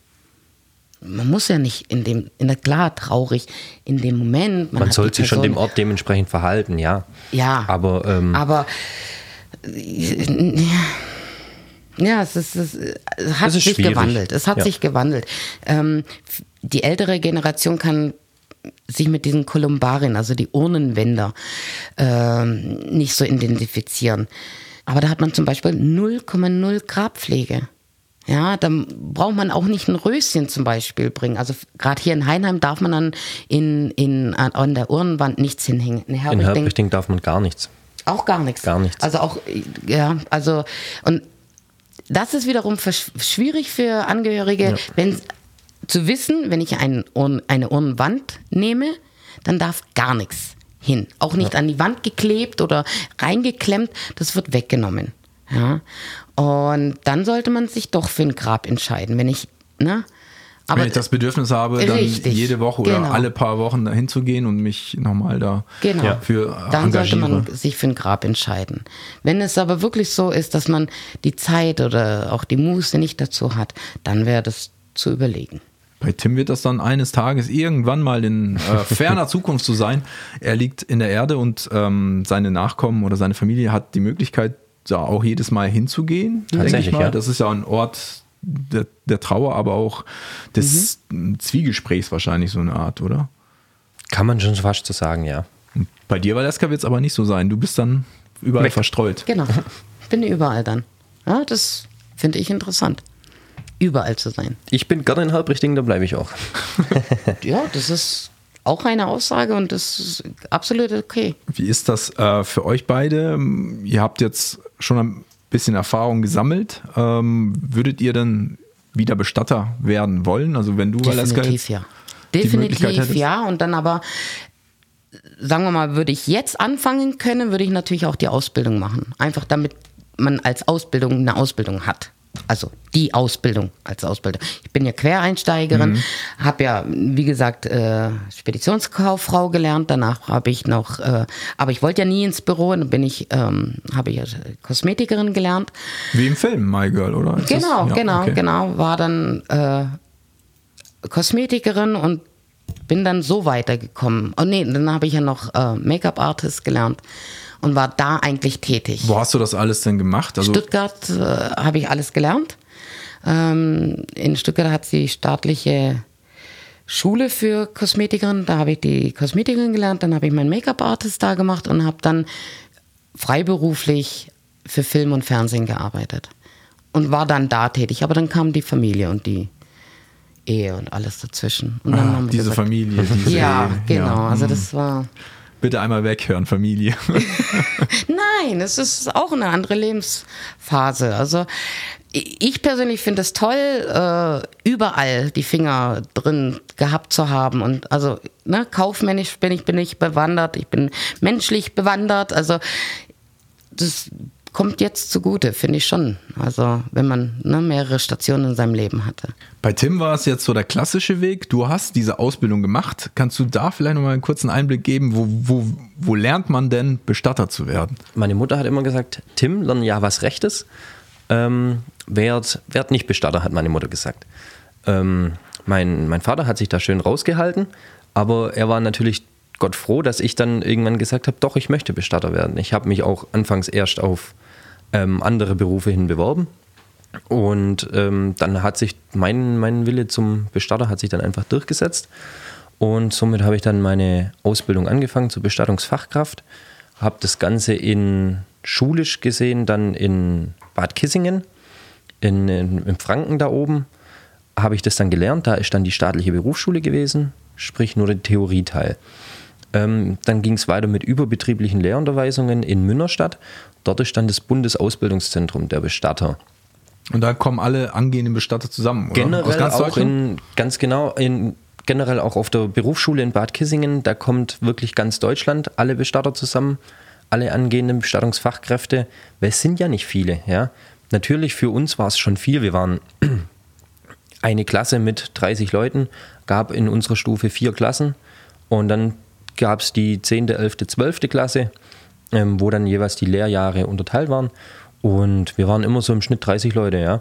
Man muss ja nicht in dem, in der klar traurig in dem Moment.
Man
hat
soll
die
sich schon dem Ort dementsprechend verhalten, ja.
Ja.
Aber ähm,
Aber äh, ja, es, ist, es hat
Es
sich
schwierig.
gewandelt. Es hat
Ja.
sich gewandelt. Ähm, die ältere Generation kann sich mit diesen Kolumbarien, also die Urnenwender, ähm, nicht so identifizieren. Aber da hat man zum Beispiel 0,0 Grabpflege. Ja, dann braucht man auch nicht ein Röschen zum Beispiel bringen. Also gerade hier in Heinheim darf man dann in, in, an, der Urnenwand nichts hinhängen. In
in
Herbrichting
Herbrichting darf man gar nichts.
auch gar nichts.
Gar nichts.
Also auch, ja, also, und das ist wiederum versch- schwierig für Angehörige, wenn zu wissen, wenn ich ein, Urn- eine Urnenwand nehme, dann darf gar nichts hin. Auch nicht an die Wand geklebt oder reingeklemmt, das wird weggenommen. Ja. Und dann sollte man sich doch für ein Grab entscheiden, wenn ich, ne? Aber
Wenn ich das Bedürfnis habe, dann
Richtig,
jede Woche oder
genau.
alle paar Wochen dahin zu gehen und mich nochmal da
Genau.
Ja. für
Dann sollte
engagiere.
man sich für ein Grab entscheiden. Wenn es aber wirklich so ist, dass man die Zeit oder auch die Muße nicht dazu hat, dann wäre das zu überlegen.
Bei Tim wird das dann eines Tages irgendwann mal in äh, ferner Zukunft so sein. Er liegt in der Erde und ähm, seine Nachkommen oder seine Familie hat die Möglichkeit, da auch jedes Mal hinzugehen. denke ich
Tatsächlich,
mal.
ja.
Das ist ja ein Ort der, der Trauer, aber auch des Zwiegesprächs wahrscheinlich so eine Art, oder?
Kann man schon fast so sagen, ja.
Bei dir, Valeska, wird es aber nicht so sein. Du bist dann überall
Weg.
verstreut.
Genau. Ich bin überall dann. Ja, das finde ich interessant. Überall zu sein.
Ich bin gerne in Herbrichting, da bleibe ich auch.
Ja, das ist auch eine Aussage und das ist absolut okay.
Wie ist das äh, für euch beide? Ihr habt jetzt schon ein bisschen Erfahrung gesammelt. Ähm, würdet ihr dann wieder Bestatter werden wollen? Also wenn du
Definitiv ja. Definitiv ja. Und dann aber, sagen wir mal, würde ich jetzt anfangen können, würde ich natürlich auch die Ausbildung machen. Einfach damit man als Ausbildung eine Ausbildung hat. Also die Ausbildung als Ausbildung. Ich bin ja Quereinsteigerin,
Mhm.
habe ja, wie gesagt, äh, Speditionskauffrau gelernt. Danach habe ich noch, äh, aber ich wollte ja nie ins Büro. Dann bin ich, ähm, habe ich Kosmetikerin gelernt.
Wie im Film My Girl, oder? Ist
Genau,
das- ja,
genau,
okay.
genau. War dann äh, Kosmetikerin und bin dann so weitergekommen. Oh nee, dann habe ich ja noch äh, Make-up-Artist gelernt und war da eigentlich tätig.
Wo hast du das alles denn gemacht?
Also Stuttgart äh, habe ich alles gelernt. Ähm, in Stuttgart hat sie staatliche Schule für Kosmetikerin. Da habe ich die Kosmetikerin gelernt, dann habe ich meinen Make-up-Artist da gemacht und habe dann freiberuflich für Film und Fernsehen gearbeitet und war dann da tätig. Aber dann kam die Familie und die Ehe und alles dazwischen. Und
ah, diese gesagt, Familie. Diese
ja, Ehe. genau. Ja. Also das war.
Bitte einmal weghören, Familie.
Nein, es ist auch eine andere Lebensphase. Also ich persönlich finde es toll, äh, überall die Finger drin gehabt zu haben. Und also ne, kaufmännisch bin ich, bin ich bewandert, ich bin menschlich bewandert. Also das kommt jetzt zugute, finde ich schon. Also wenn man ne, mehrere Stationen in seinem Leben hatte.
Bei Tim war es jetzt so der klassische Weg. Du hast diese Ausbildung gemacht. Kannst du da vielleicht noch mal einen kurzen Einblick geben? Wo, wo, wo lernt man denn, Bestatter zu werden?
Meine Mutter hat immer gesagt, Tim, lern ja was Rechtes. Ähm, werd, werd nicht Bestatter, hat meine Mutter gesagt. Ähm, mein, mein Vater hat sich da schön rausgehalten, aber er war natürlich Gott froh, dass ich dann irgendwann gesagt habe, doch, ich möchte Bestatter werden. Ich habe mich auch anfangs erst auf ähm, andere Berufe hin beworben. Und ähm, dann hat sich mein, mein Wille zum Bestatter hat sich dann einfach durchgesetzt. Und somit habe ich dann meine Ausbildung angefangen zur Bestattungsfachkraft. Habe das Ganze in schulisch gesehen dann in Bad Kissingen, in, in, in Franken da oben, habe ich das dann gelernt. Da ist dann die staatliche Berufsschule gewesen, sprich nur der Theorieteil. Ähm, dann ging es weiter mit überbetrieblichen Lehrunterweisungen in Münnerstadt. Dort ist dann das Bundesausbildungszentrum der Bestatter.
Und da kommen alle angehenden Bestatter zusammen,
oder? Generell Aus ganz auch in, ganz genau, in, generell auch auf der Berufsschule in Bad Kissingen, da kommt wirklich ganz Deutschland, alle Bestatter zusammen, alle angehenden Bestattungsfachkräfte, weil es sind ja nicht viele, ja. Natürlich für uns war es schon viel, wir waren eine Klasse mit 30 Leuten, gab in unserer Stufe vier Klassen und dann gab es die 10., 11., 12. Klasse, ähm, wo dann jeweils die Lehrjahre unterteilt waren. Und wir waren immer so im Schnitt 30 Leute, ja.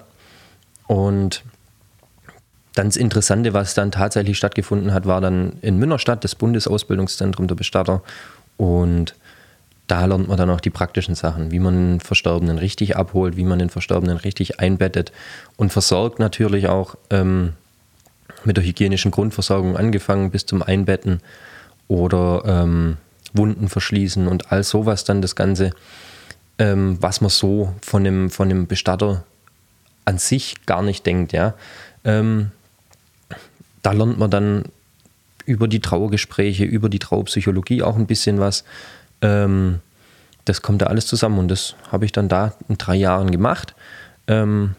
Und dann das Interessante, was dann tatsächlich stattgefunden hat, war dann in Münnerstadt, das Bundesausbildungszentrum der Bestatter. Und da lernt man dann auch die praktischen Sachen, wie man den Verstorbenen richtig abholt, wie man den Verstorbenen richtig einbettet und versorgt natürlich auch ähm, mit der hygienischen Grundversorgung angefangen bis zum Einbetten oder ähm, Wunden verschließen und all sowas dann das Ganze, ähm, was man so von dem, von dem Bestatter an sich gar nicht denkt, ja. Ähm, da lernt man dann über die Trauergespräche, über die Trauerpsychologie auch ein bisschen was. Ähm, das kommt da alles zusammen und das habe ich dann da in drei Jahren gemacht. Ähm,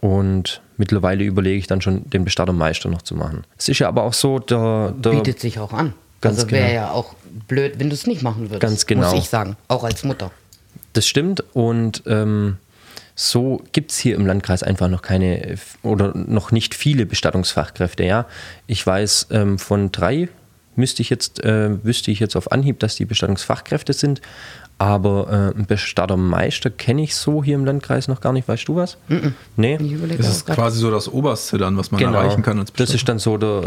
und mittlerweile überlege ich dann schon, den Bestattermeister noch zu machen. Es ist ja aber auch so, der, der
bietet sich auch an. Ganz also wäre genau. ja auch blöd, wenn du es nicht machen würdest.
Ganz genau.
Muss ich sagen, auch als Mutter.
Das stimmt und ähm, so gibt es hier im Landkreis einfach noch keine oder noch nicht viele Bestattungsfachkräfte. Ja, ich weiß ähm, von drei müsste ich jetzt äh, wüsste ich jetzt auf Anhieb, dass die Bestattungsfachkräfte sind. Aber äh, einen Bestattermeister kenne ich so hier im Landkreis noch gar nicht. Weißt du was? Mm
-mm. Nee. Das ist quasi so das Oberste dann, was man genau. erreichen kann als
Das ist dann so der,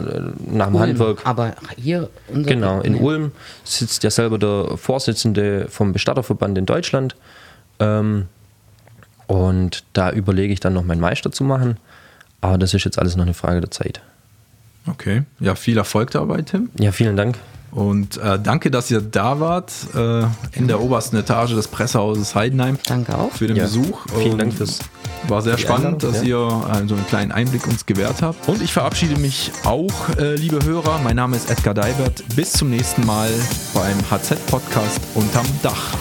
nach dem Ulm, Handwerk.
Aber hier...
Genau, in nee. Ulm sitzt ja selber der Vorsitzende vom Bestatterverband in Deutschland. Ähm, und da überlege ich dann noch meinen Meister zu machen. Aber das ist jetzt alles noch eine Frage der Zeit.
Okay. Ja, viel Erfolg dabei, Tim.
Ja, vielen Dank.
Und äh, danke, dass ihr da wart äh, in der obersten Etage des Pressehauses Heidenheim.
Danke auch.
Für den
ja.
Besuch.
Vielen Und Dank fürs.
War sehr spannend, dass ja. ihr äh, so einen kleinen Einblick uns gewährt habt. Und ich verabschiede mich auch, äh, liebe Hörer. Mein Name ist Edgar Deibert. Bis zum nächsten Mal beim HZ-Podcast unterm Dach.